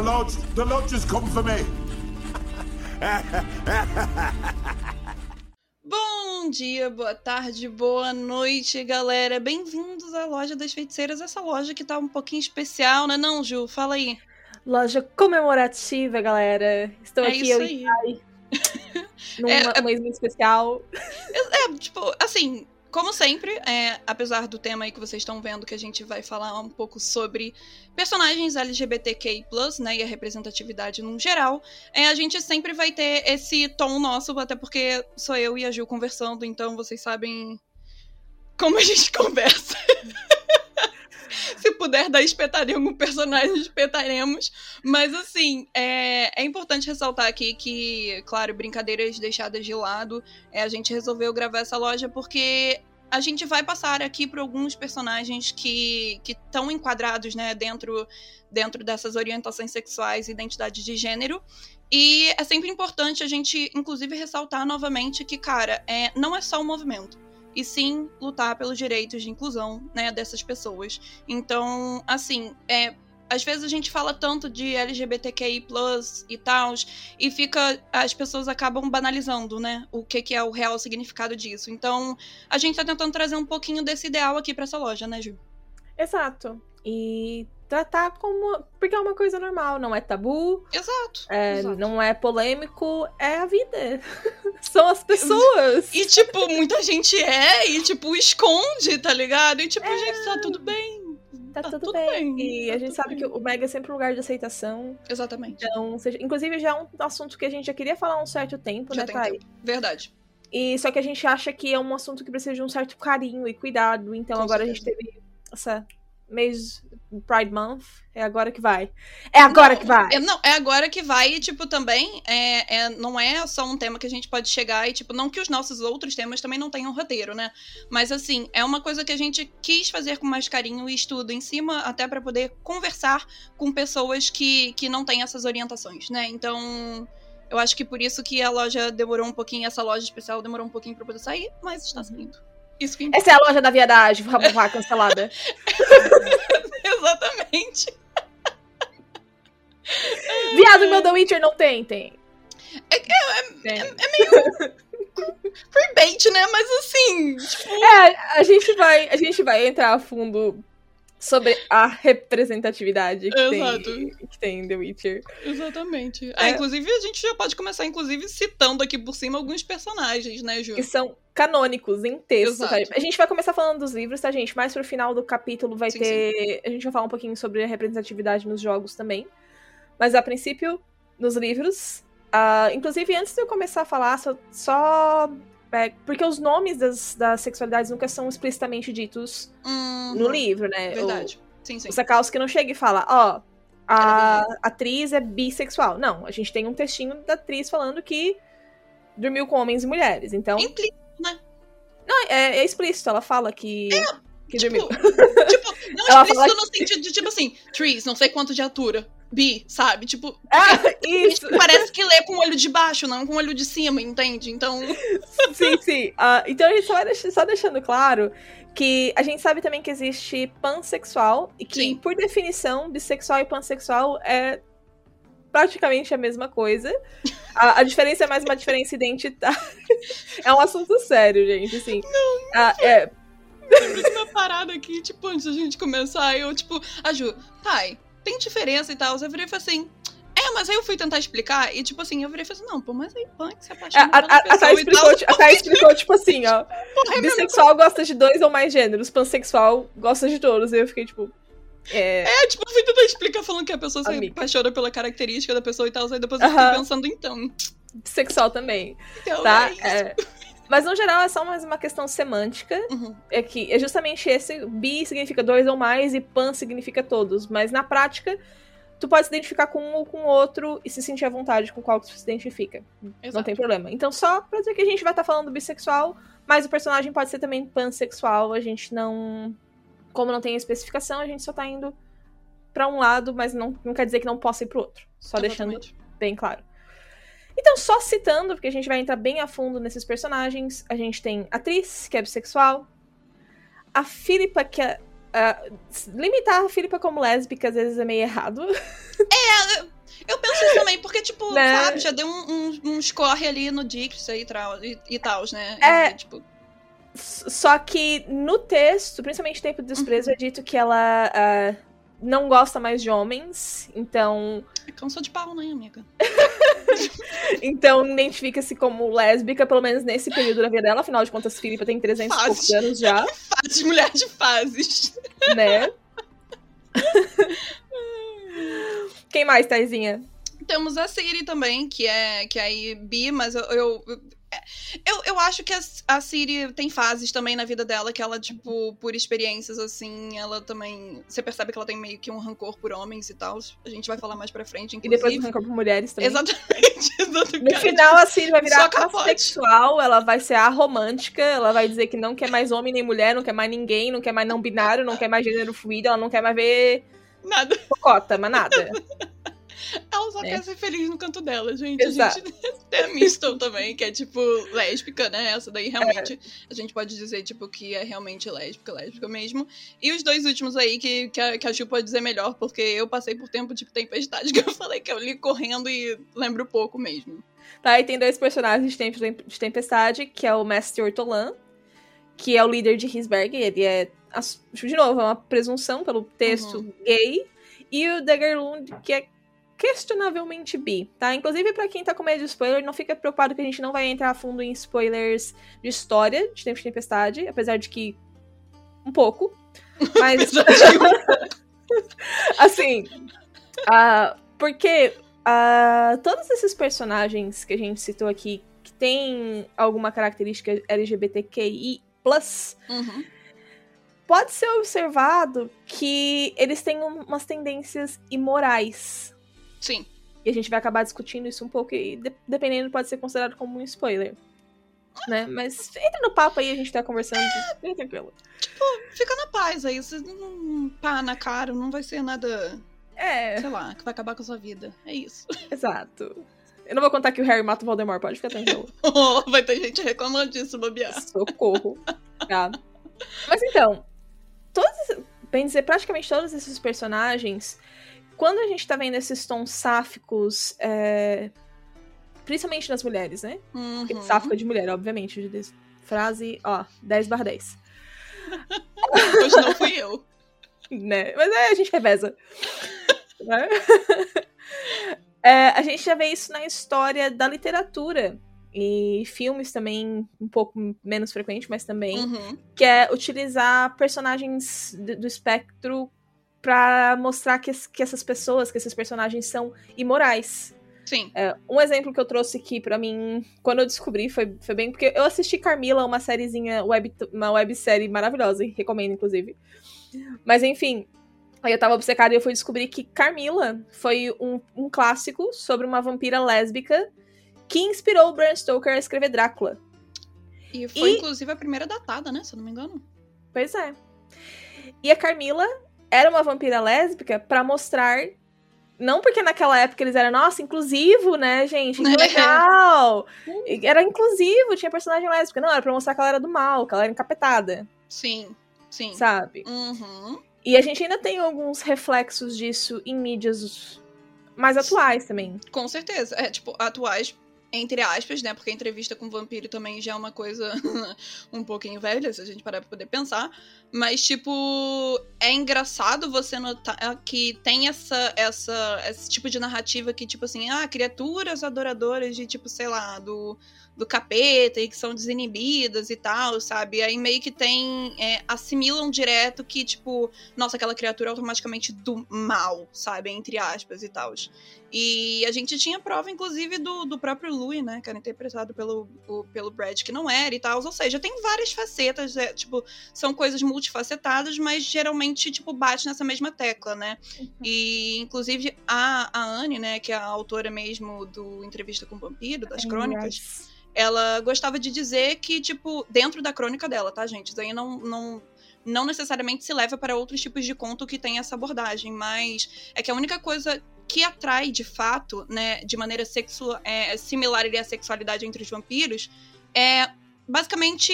The lodge, the lodge has come for me. Bom dia, boa tarde, boa noite, galera. Bem-vindos à Loja das Feiticeiras, essa loja que tá um pouquinho especial, né não, Ju? Fala aí. Loja comemorativa, galera. Estou É aqui, isso eu aí. e Ai. Num É, mês muito especial. É, tipo, assim, como sempre, é, apesar do tema aí que vocês estão vendo, que a gente vai falar um pouco sobre personagens LGBTQI+, né, e a representatividade num geral, é, a gente sempre vai ter esse tom nosso, até porque sou eu e a Gil conversando, então vocês sabem como a gente conversa. Se puder dar espetar em algum personagem, espetaremos. Mas, assim, é, é importante ressaltar aqui que, claro, brincadeiras deixadas de lado, é, a gente resolveu gravar essa loja porque a gente vai passar aqui por alguns personagens que estão enquadrados né, dentro, dentro dessas orientações sexuais e identidade de gênero. E é sempre importante a gente, inclusive, ressaltar novamente que, cara, é, não é só o movimento e sim lutar pelos direitos de inclusão, né, dessas pessoas. Então, assim, é, às vezes a gente fala tanto de LGBTQI+ e tal, e fica as pessoas acabam banalizando, né, o que que é o real significado disso. Então, a gente tá tentando trazer um pouquinho desse ideal aqui para essa loja, né, Ju? Exato. E tratar como. Porque é uma coisa normal, não é tabu, Exato. é, exato. não é polêmico, é a vida. São as pessoas. E, tipo, muita gente é, e, tipo, esconde, tá ligado? E, tipo, gente, tá tudo bem. Tá, tá tudo, tudo bem. bem, E tá a gente sabe bem. que o Mega é sempre um lugar de aceitação. Exatamente. Então, seja- inclusive já é um assunto que a gente já queria falar há um certo tempo, Já né, Thay? tempo. Verdade. E só que a gente acha que é um assunto que precisa de um certo carinho e cuidado. Então Com agora certeza. a gente teve essa mês Pride Month. É agora que vai. É agora Não, que vai. É, não, é agora que vai, e, tipo, também é, é, não é só um tema que a gente pode chegar e, tipo, não que os nossos outros temas também não tenham roteiro, né? Mas, assim, é uma coisa que a gente quis fazer com mais carinho e estudo em cima, até pra poder conversar com pessoas que, que não têm essas orientações, né? Então, eu acho que por isso que a loja demorou um pouquinho, essa loja especial demorou um pouquinho pra poder sair, mas está saindo. Isso que Essa é a loja da viadagem, vá cancelada. Exatamente. Viado, meu The Witcher não tem, tem. É, Tem. Bait, né? Mas assim, tipo, É, a gente vai, a gente vai entrar a fundo sobre a representatividade que, Exato. tem, que tem em The Witcher. Exatamente. Ah, É. inclusive, a gente já pode começar, inclusive, citando aqui por cima alguns personagens, né, Ju? que são canônicos em texto. Tá? A gente vai começar falando dos livros, tá, gente? Mais pro final do capítulo vai Sim, ter. A gente vai falar um pouquinho sobre a representatividade nos jogos também. Mas a princípio, nos livros. ah, inclusive, antes de eu começar a falar, só. só é, porque os nomes das, das sexualidades nunca são explicitamente ditos Uhum, no livro, né? Verdade. Sim, sim. O, o Sakowski não chega e fala, ó. A atriz é bissexual. Não, a gente tem um textinho da atriz falando que dormiu com homens e mulheres. Então, Implica, não, é, é explícito, ela fala que, que tipo, dormiu. tipo, não Ela explícito fala no sentido de, tipo assim, trees, não sei quanto de altura. Bi, sabe? Tipo, Ah, isso! parece que lê com o olho de baixo, não com o olho de cima, entende? Então, sim, sim. Ah, então a gente só só deixando claro que a gente sabe também que existe pansexual e que, Sim. por definição, bissexual e pansexual é praticamente a mesma coisa. A, a diferença é mais uma diferença identitária. é um assunto sério, gente, assim. Não, é, lembro de uma parada aqui, tipo, antes da gente começar, eu, tipo, a Ju, pai, tem diferença e tal. Eu virei e falei assim. É, mas aí eu fui tentar explicar e, tipo assim, eu virei e falei assim, não, pô, mas aí punk se a, apaixona a, pela a, a pessoa Thay explicou, tal. a Thay explicou, tipo assim, ó. Porra, é. Bissexual gosta de dois ou mais gêneros, pansexual gosta de todos. E eu fiquei tipo. É. É, tipo, eu fui tentar explicar falando que a pessoa se Amiga. apaixona pela característica da pessoa e tal, aí depois eu fiquei pensando, então. Bissexual também. Então, Tá? é. É. Mas no geral é só mais uma questão semântica. Uhum. É que é justamente esse. Bi significa dois ou mais e pan significa todos. Mas na prática, tu pode se identificar com um ou com outro e se sentir à vontade com qual que tu se identifica. Não Exato. tem problema. Então, só pra dizer que a gente vai estar falando bissexual, mas o personagem pode ser também pansexual. A gente não. Como não tem especificação, a gente só tá indo pra um lado, mas não, não quer dizer que não possa ir pro outro. Só deixando Exatamente. bem claro. Então, só citando, porque a gente vai entrar bem a fundo nesses personagens, a gente tem a atriz, que é bissexual, a Philippa, que é. ah, limitar a Philippa como lésbica às vezes é meio errado. Eu penso isso também, porque, tipo, Né? sabe, já deu um, um, uns corre ali no Dix e, e, e tal, né? É. E, tipo, Só que no texto, principalmente Tempo do Desprezo, é dito que ela ah, não gosta mais de homens, então, é canção de pau, né, amiga? então identifica-se como lésbica, pelo menos nesse período da vida dela. Afinal de contas, Filipa tem 300 e poucos Fase. anos já, Fases, mulher de fases. né? Quem mais, Taizinha? Temos a Siri também, que é, que é aí bi, mas eu, eu, eu, eu acho que a, a Siri tem fases também na vida dela, que ela, tipo, por experiências, assim, ela também. Você percebe que ela tem meio que um rancor por homens e tal. A gente vai falar mais pra frente, E inclusive. depois do Rancor por Mulheres também. Exatamente, exatamente. No final, a Siri vai virar assexual, ela vai ser aromântica, ela vai dizer que não quer mais homem nem mulher, não quer mais ninguém, não quer mais não binário, não quer mais gênero fluido, ela não quer mais ver Nada. cocota, mas nada. Ela só É. quer ser feliz no canto dela, gente. Exato. A gente tem a também, que é tipo lésbica, né? Essa daí realmente a gente pode dizer, tipo, que é realmente lésbica, lésbica mesmo. E os dois últimos aí que, que, a, que a Ju pode dizer melhor, porque eu passei por tempo de tempestade, que eu falei que eu li correndo e lembro pouco mesmo. Tá, e tem dois personagens de Temp- de Tempestade, que é o Mestre Ortolan, que é o líder de Hisberg, ele é, de novo, é uma presunção pelo texto Uhum. gay, e o Daggerlund, que é questionavelmente bi, tá? Inclusive, pra quem tá com medo de spoiler, não fica preocupado que a gente não vai entrar a fundo em spoilers de história de Tempo de Tempestade, apesar de que um pouco, mas assim, ah, porque ah, todos esses personagens que a gente citou aqui, que tem alguma característica LGBTQI+, Uhum. pode ser observado que eles têm um- umas tendências imorais. Sim. E a gente vai acabar discutindo isso um pouco e, de- dependendo, pode ser considerado como um spoiler. Né? Mas entra no papo aí, a gente tá conversando. Bem tranquilo. Fica na paz aí, você não pá na cara, não vai ser nada, É, sei lá, que vai acabar com a sua vida. É isso. exato. Eu não vou contar que o Harry mata o Voldemort, pode ficar tranquilo. vai ter gente reclamando disso, bobear. Socorro. Tá. Mas então, todos, bem dizer, praticamente todos esses personagens, quando a gente tá vendo esses tons sáficos, é, principalmente nas mulheres, né? Porque Uhum. Sáfico é de mulher, obviamente. de- Frase, ó, 10 barra 10. Hoje não fui eu. Né? Mas é, a gente reveza. Né? É, a gente já vê isso na história da literatura. E filmes também, um pouco menos frequente, mas também. Uhum. que é utilizar personagens do espectro pra mostrar que, que essas pessoas, que esses personagens são imorais. Sim. É, um exemplo que eu trouxe aqui pra mim, quando eu descobri, foi, foi bem porque eu assisti Carmila, uma sériezinha, web, uma websérie maravilhosa, recomendo, inclusive. Mas enfim, aí eu tava obcecada e eu fui descobrir que Carmila foi um, um clássico sobre uma vampira lésbica que inspirou o Bram Stoker a escrever Drácula. E foi, E- inclusive, a primeira datada, né? Se eu não me engano. Pois é. E a Carmila era uma vampira lésbica pra mostrar. Não porque naquela época eles eram, nossa, inclusivo, né, gente? Que legal! E Era inclusivo, tinha personagem lésbica. Não, era pra mostrar que ela era do mal, que ela era encapetada, Sim, sim. sabe? Uhum. E a gente ainda tem alguns reflexos disso em mídias mais atuais também. Com certeza. É, tipo, atuais, entre aspas, né? Porque a entrevista com o vampiro também já é uma coisa um pouquinho velha, se a gente parar pra poder pensar. Mas, tipo, é engraçado você notar que tem essa, essa, esse tipo de narrativa que, tipo assim, ah, criaturas adoradoras de, tipo, sei lá, do, do capeta e que são desinibidas e tal, sabe? Aí meio que tem. é, assimilam direto que, tipo, nossa, aquela criatura é automaticamente do mal, sabe? Entre aspas e tal. E a gente tinha prova, inclusive, do, do próprio Louis, né? Que era interpretado pelo, o- pelo Brad, que não era e tal. Ou seja, tem várias facetas, é, tipo, são coisas multifacetadas, mas geralmente, tipo, bate nessa mesma tecla, né? E, inclusive, a, a Anne, né, que é a autora mesmo do Entrevista com o Vampiro, das crônicas, ela gostava de dizer que, tipo, dentro da crônica dela, tá, gente? Isso aí não, não, não necessariamente se leva para outros tipos de conto que tem essa abordagem, mas é que a única coisa que atrai, de fato, né, de maneira sexual, é, similar ali à sexualidade entre os vampiros, é basicamente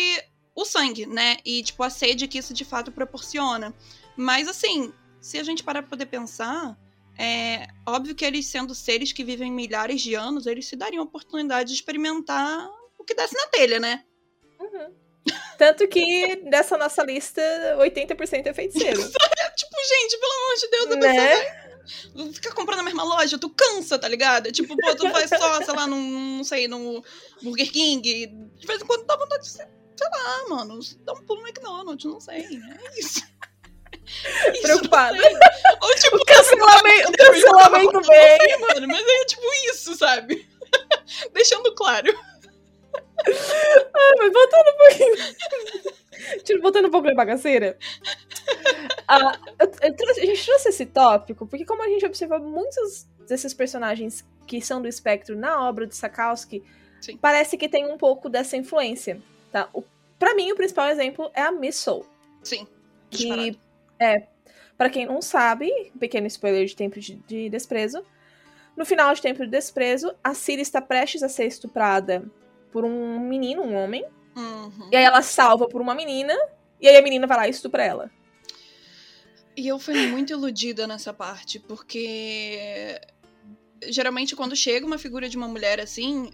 o sangue, né? E, tipo, a sede que isso de fato proporciona. Mas, assim, se a gente parar pra poder pensar, é óbvio que eles, sendo seres que vivem milhares de anos, eles se dariam a oportunidade de experimentar o que desce na telha, né? Uhum. Tanto que nessa nossa lista, 80% é feiticeiro. tipo, gente, pelo amor de Deus, a Né? pessoa vai ficar comprando na mesma loja, tu cansa, tá ligado? Tipo, pô, tu faz só, sei lá, num, não sei, no Burger King. De vez em quando dá vontade de, sei sei lá, mano, dá um pulo no McDonald's, não sei. É isso. Isso, Preocupada. Ou tipo, O cancelamento, o eu cancelamento vem. sei, mano, mas é tipo isso, sabe? Deixando claro. Ah, mas voltando um pouquinho. Tipo, voltando um pouco na bagaceira. Ah, eu- eu trouxe- a gente trouxe esse tópico porque, como a gente observa muitos desses personagens que são do espectro na obra de Sakowski, Sim. parece que tem um pouco dessa influência. Tá? O, pra mim, o principal exemplo é a Miss Soul. Sim. Que é, para quem não sabe, pequeno spoiler de Tempo de, de Desprezo. No final de Tempo de Desprezo, a Ciri está prestes a ser estuprada por um menino, um homem. Uhum. E aí ela salva por uma menina, e aí a menina vai lá e estupra ela. E eu fui muito iludida nessa parte, porque geralmente quando chega uma figura de uma mulher assim,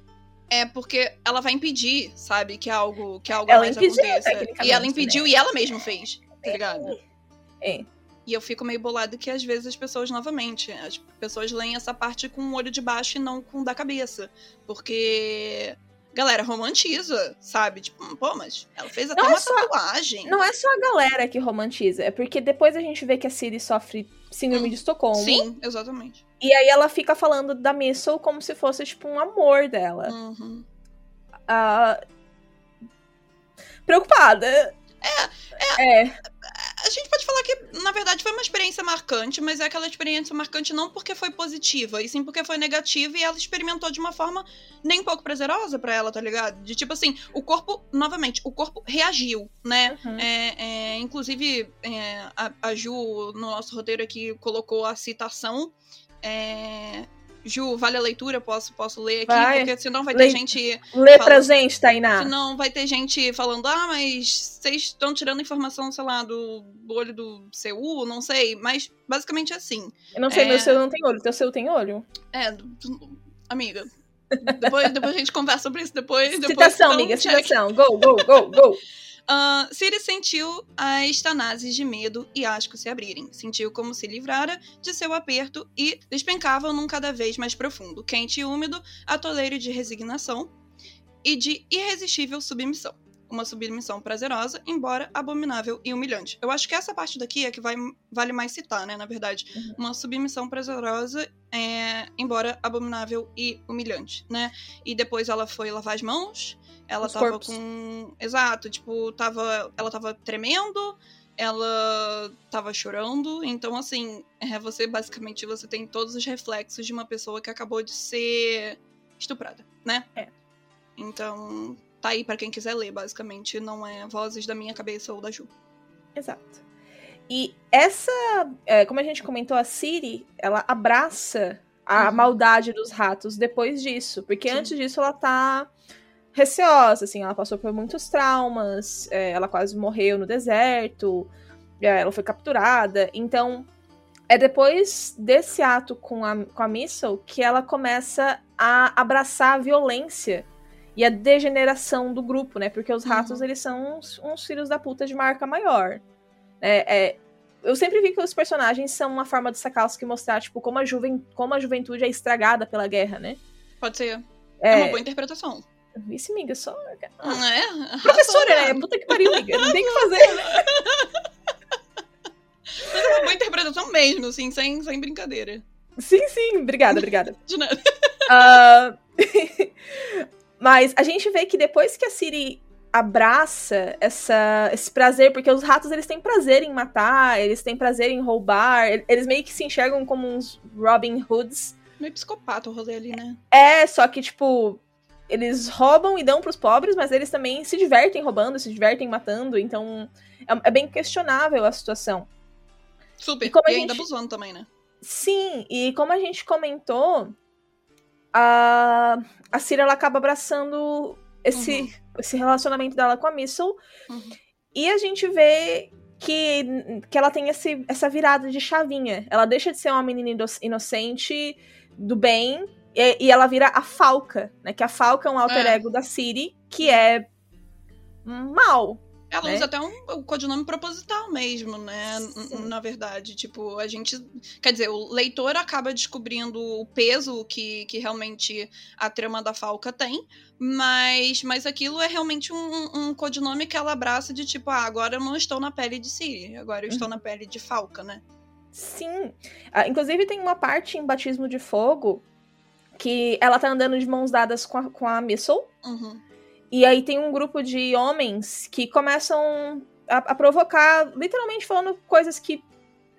é porque ela vai impedir, sabe, que algo, que algo Ela mais impediu, aconteça. E ela impediu né? e ela mesma fez, tá ligado? É. E eu fico meio bolado que às vezes as pessoas, novamente, as pessoas leem essa parte com o olho de baixo e não com o da cabeça. Porque. Galera, romantiza, sabe? Tipo, pô, mas ela fez até Não é uma só- tatuagem. Não é só a galera que romantiza, é porque depois a gente vê que a Ciri sofre síndrome de Estocolmo. Sim, exatamente. E aí ela fica falando da Missile como se fosse, tipo, um amor dela. Uhum. Ah, Preocupada. É. É. A gente pode falar que, na verdade, foi uma experiência marcante, mas é aquela experiência marcante não porque foi positiva, e sim porque foi negativa e ela experimentou de uma forma nem um pouco prazerosa pra ela, tá ligado? De tipo assim, o corpo, novamente, o corpo reagiu, né? Uhum. É, é, inclusive, é, a, a Ju, no nosso roteiro aqui, colocou a citação. É, Ju, vale a leitura? Posso, posso ler aqui? Vai. Porque senão vai ter Lei- gente. Lê Fala- pra gente, Tainá. Senão vai ter gente falando, ah, mas vocês estão tirando informação, sei lá, do olho do CU, não sei. Mas basicamente é assim. Eu não sei, É. meu seu não tem olho. Teu seu tem olho? É, amiga. Depois, depois a gente conversa sobre isso depois. depois citação, um amiga, citação. Go, go, go, go. Ah, Siri sentiu as tanases de medo e asco se abrirem. Sentiu como se livrara de seu aperto e despencavam num cada vez mais profundo, quente e úmido, atoleiro de resignação e de irresistível submissão. Uma submissão prazerosa, embora abominável e humilhante. Eu acho que essa parte daqui é que vai, vale mais citar, né? Na verdade. Uhum. Uma submissão prazerosa, é, embora abominável e humilhante, né? E depois ela foi lavar as mãos. Ela Os tava corpos. com. Exato, tipo, tava. Ela tava tremendo, ela tava chorando. Então, assim, é, você basicamente você tem todos os reflexos de uma pessoa que acabou de ser estuprada, né? É. Então, tá aí pra quem quiser ler, basicamente. Não é vozes da minha cabeça ou da Ju. Exato. E essa, é, como a gente comentou, a Siri, ela abraça a Uhum. maldade dos ratos depois disso. Porque Sim. antes disso ela tá receosa, assim, ela passou por muitos traumas, é, ela quase morreu no deserto, é, ela foi capturada. Então, é depois desse ato com a, com a Missile que ela começa a abraçar a violência e a degeneração do grupo, né? Porque os ratos, Uhum. eles são uns, uns filhos da puta de marca maior. É, é, eu sempre vi que os personagens são uma forma do Sakowski mostrar, tipo, como a, juven, como a juventude é estragada pela guerra, né? Pode ser. É, uma boa interpretação. Vice, miga, só. Ah, é? Professora, né? Puta que pariu, miga. Não tem o que fazer, né? Mas é uma boa interpretação mesmo, assim, sem, sem brincadeira. Sim, sim. Obrigada, obrigada. De nada. Ah, Mas a gente vê que depois que a Siri abraça essa, esse prazer, porque os ratos eles têm prazer em matar, eles têm prazer em roubar, e- eles meio que se enxergam como uns Robin Hoods. Meio psicopata o rolê ali, né? É, só que, tipo, eles roubam e dão pros pobres, mas eles também se divertem roubando, se divertem matando, então é, é bem questionável a situação. Super. E E, como a ainda gente- abusando também, né? Sim, e como a gente comentou, a, a Cira ela acaba abraçando esse, Uhum. esse relacionamento dela com a Missile. Uhum. E a gente vê que, que ela tem esse, essa virada de chavinha. Ela deixa de ser uma menina ino- inocente, do bem, e, e ela vira a Falca, né? Que a Falca é um alter É. ego da Ciri, que é mal. Ela né? usa até um, um codinome proposital mesmo, né? Sim. Na verdade, tipo, a gente. Quer dizer, o leitor acaba descobrindo o peso que, que realmente a trama da Falca tem, mas, mas aquilo é realmente um, um codinome que ela abraça de tipo, ah, agora eu não estou na pele de Siri, agora eu estou na pele de Falca, né? Sim. Ah, inclusive, tem uma parte em Batismo de Fogo que ela tá andando de mãos dadas com a, com a Missile. Uhum. E aí tem um grupo de homens que começam a, a provocar, literalmente falando coisas que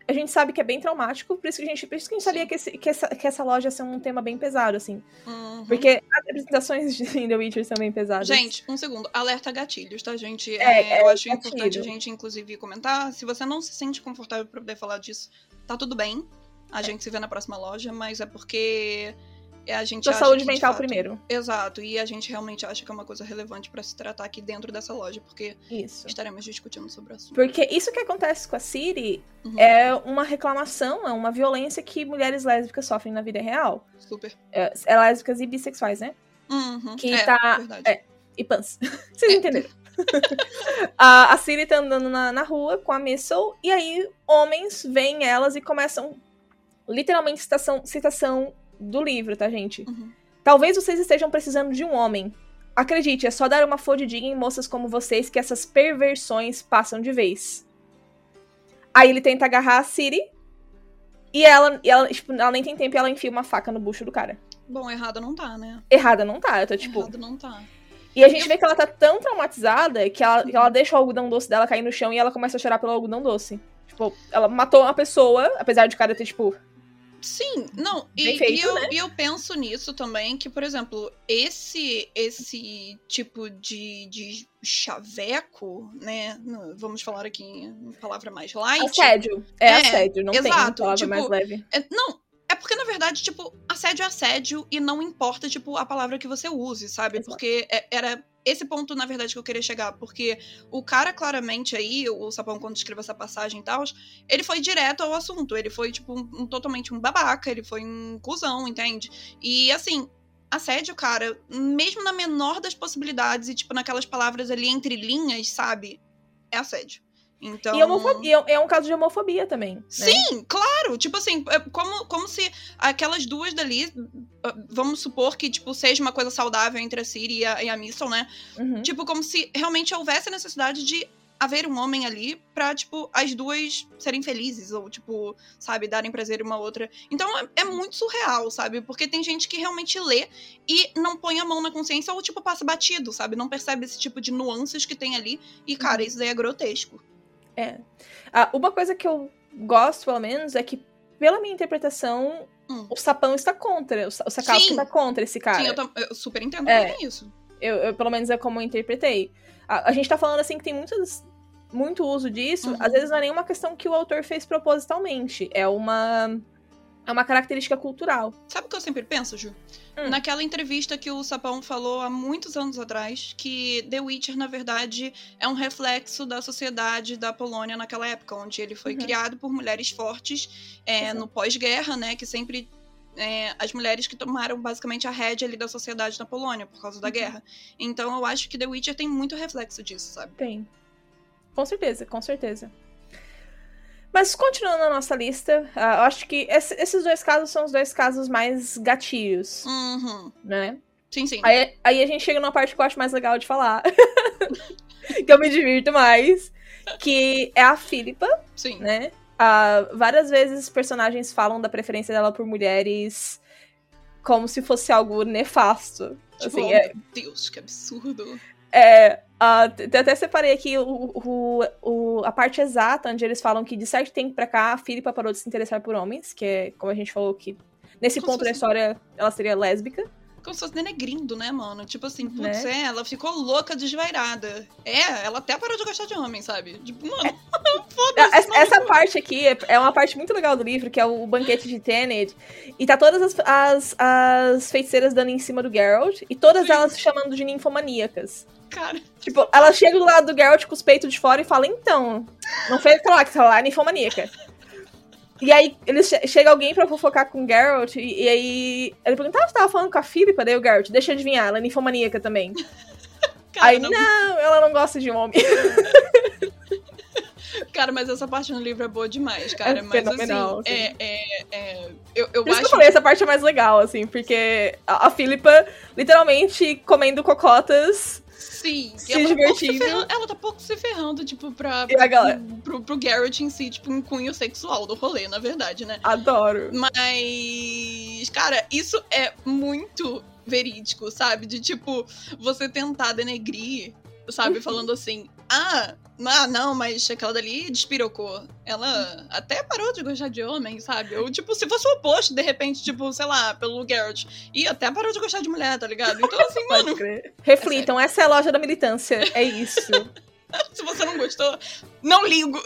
a gente sabe que é bem traumático, por isso que a gente, por isso que a gente Sim. sabia que, esse- que essa, que essa loja ia ser um tema bem pesado, assim. Uhum. Porque as representações de The Witcher são bem pesadas. Gente, um segundo. Alerta gatilhos, tá, gente? É, É, é, eu acho gatilho. importante a gente, inclusive, comentar. Se você não se sente confortável pra poder falar disso, tá tudo bem. A É. gente se vê na próxima loja, mas é porque a gente acha saúde que, mental fato- primeiro. Exato. E a gente realmente acha que é uma coisa relevante pra se tratar aqui dentro dessa loja, porque Isso. estaremos discutindo sobre o assunto. Porque isso que acontece com a Siri Uhum. é uma reclamação, é uma violência que mulheres lésbicas sofrem na vida real. Super. É, é lésbicas e bissexuais, né? Uhum. Que é, tá- é. E pans. Vocês entenderam? a, a Siri tá andando na, na rua com a Missile, e aí homens veem elas e começam. Literalmente, citação, citação do livro, tá, gente? Uhum. Talvez vocês estejam precisando de um homem. Acredite, é só dar uma fodidinha em moças como vocês que essas perversões passam de vez. Aí ele tenta agarrar a Siri. E ela, e ela, tipo, ela nem tem tempo e ela enfia uma faca no bucho do cara. Bom, errada não tá, né? Errada não tá, eu tô tipo. Errada não tá. E a gente vê que ela tá tão traumatizada que ela, que ela deixa o algodão doce dela cair no chão e ela começa a chorar pelo algodão doce. Tipo, ela matou uma pessoa, apesar de o cara ter, tipo. Sim, não, e, feito, e eu, né? e eu penso nisso também, que, por exemplo, esse esse tipo de, de chaveco, né? Vamos falar aqui em palavra mais light. Assédio. É, É, assédio, não tem uma exato, palavra tipo, mais leve. É, não, é porque, na verdade, tipo, assédio é assédio e não importa, tipo, a palavra que você use, sabe? Exato. Porque é- era esse ponto, na verdade, que eu queria chegar. Porque o cara, claramente, aí, o Sapão, quando escreveu essa passagem e tal, ele foi direto ao assunto. Ele foi, tipo, um, um- totalmente um babaca, ele foi um cuzão, entende? E, assim, assédio, cara, mesmo na menor das possibilidades e, tipo, naquelas palavras ali entre linhas, sabe? É assédio. Então... E, homofobia, é um caso de homofobia também. né? Sim, claro. Tipo assim, é como, como se aquelas duas dali, ah, vamos supor que, tipo, seja uma coisa saudável entre a Siri e a, e a Missile, né? Uhum. Tipo, como se realmente houvesse a necessidade de haver um homem ali pra, tipo, as duas serem felizes, ou, tipo, sabe, darem prazer uma outra. Então é, é muito surreal, sabe? Porque tem gente que realmente lê e não põe a mão na consciência ou, tipo, passa batido, sabe? Não percebe esse tipo de nuances que tem ali. E, cara, Uhum. isso daí é grotesco. É. Ah, uma coisa que eu gosto, pelo menos, é que, pela minha interpretação, Hum. o Sapão está contra. O o Sakowski está contra esse cara. Sim, eu, tam- eu super entendo É. isso. Eu, eu- pelo menos é como eu interpretei. A, a gente tá falando assim que tem muitos, muito uso disso. Uhum. Às vezes não é nenhuma questão que o autor fez propositalmente. É uma. É uma característica cultural. Sabe o que eu sempre penso, Ju? Hum. Naquela entrevista que o Sapão falou há muitos anos atrás, que The Witcher, na verdade, é um reflexo da sociedade da Polônia naquela época, onde ele foi Uhum. criado por mulheres fortes é, Exato. no pós-guerra, né? Que sempre. é, as mulheres que tomaram basicamente a rédea ali da sociedade na Polônia por causa da Uhum. guerra. Então eu acho que The Witcher tem muito reflexo disso, sabe? Tem. Com certeza, com certeza. Mas continuando na nossa lista, ah, eu acho que esse- esses dois casos são os dois casos mais gatilhos, Uhum. né? Sim, sim. Aí, aí a gente chega numa parte que eu acho mais legal de falar. que eu me divirto mais. Que é a Philippa, Sim. né? Ah, várias vezes personagens falam da preferência dela por mulheres como se fosse algo nefasto. Tipo, assim, oh, é, meu Deus, que absurdo. é, t- até separei aqui o, o- o- a parte exata, onde eles falam que de certo tempo pra cá a Philippa parou de se interessar por homens, que é, como a gente falou, que nesse ponto da história ela seria lésbica. Como se fosse denegrindo, né, mano? Tipo assim, putz, Né? é, ela ficou louca, desvairada. É, ela até parou de gostar de homem, sabe? Tipo, mano, foda-se. Essa, parte aqui é- é uma parte muito legal do livro, que é o banquete de Tenet. E tá todas as, as, as feiticeiras dando em cima do Geralt. E todas Sim. elas se chamando de ninfomaníacas. Cara, Tipo, ela chega do lado do Geralt com os peitos de fora e fala, então, não foi aquela lá que tá lá, é ninfomaníaca. E aí, eles che- chega alguém pra fofocar com o Geralt, e, e aí ele pergunta, ah, você tava falando com a Philippa? Daí o Geralt, deixa eu adivinhar, ela é ninfomaníaca também. cara, aí, não- não, ela não gosta de homem. cara, mas essa parte no livro é boa demais, cara. É mas fenomenal, assim, assim. é, é, é, eu, eu Por isso acho que eu falei, essa parte é mais legal, assim, porque a, a Philippa, literalmente, comendo cocotas, Sim, se ela tá, pouco se divertindo. ferrando, ela tá pouco se ferrando, tipo, pra, E a galera? pro, pro Garrett em si, tipo, um cunho sexual do rolê, na verdade, né? adoro. Mas, cara, isso é muito verídico, sabe? De tipo, você tentar denegrir, sabe? Falando assim, ah, ah, não, mas aquela dali despirocou. Ela até parou de gostar de homem, sabe? Ou, tipo, se fosse o oposto, de repente, tipo, sei lá, pelo Garrett, e até parou de gostar de mulher, tá ligado? Então, assim, Pode mano, crer. Reflitam, essa é a loja da militância, é isso. se você não gostou, não ligo.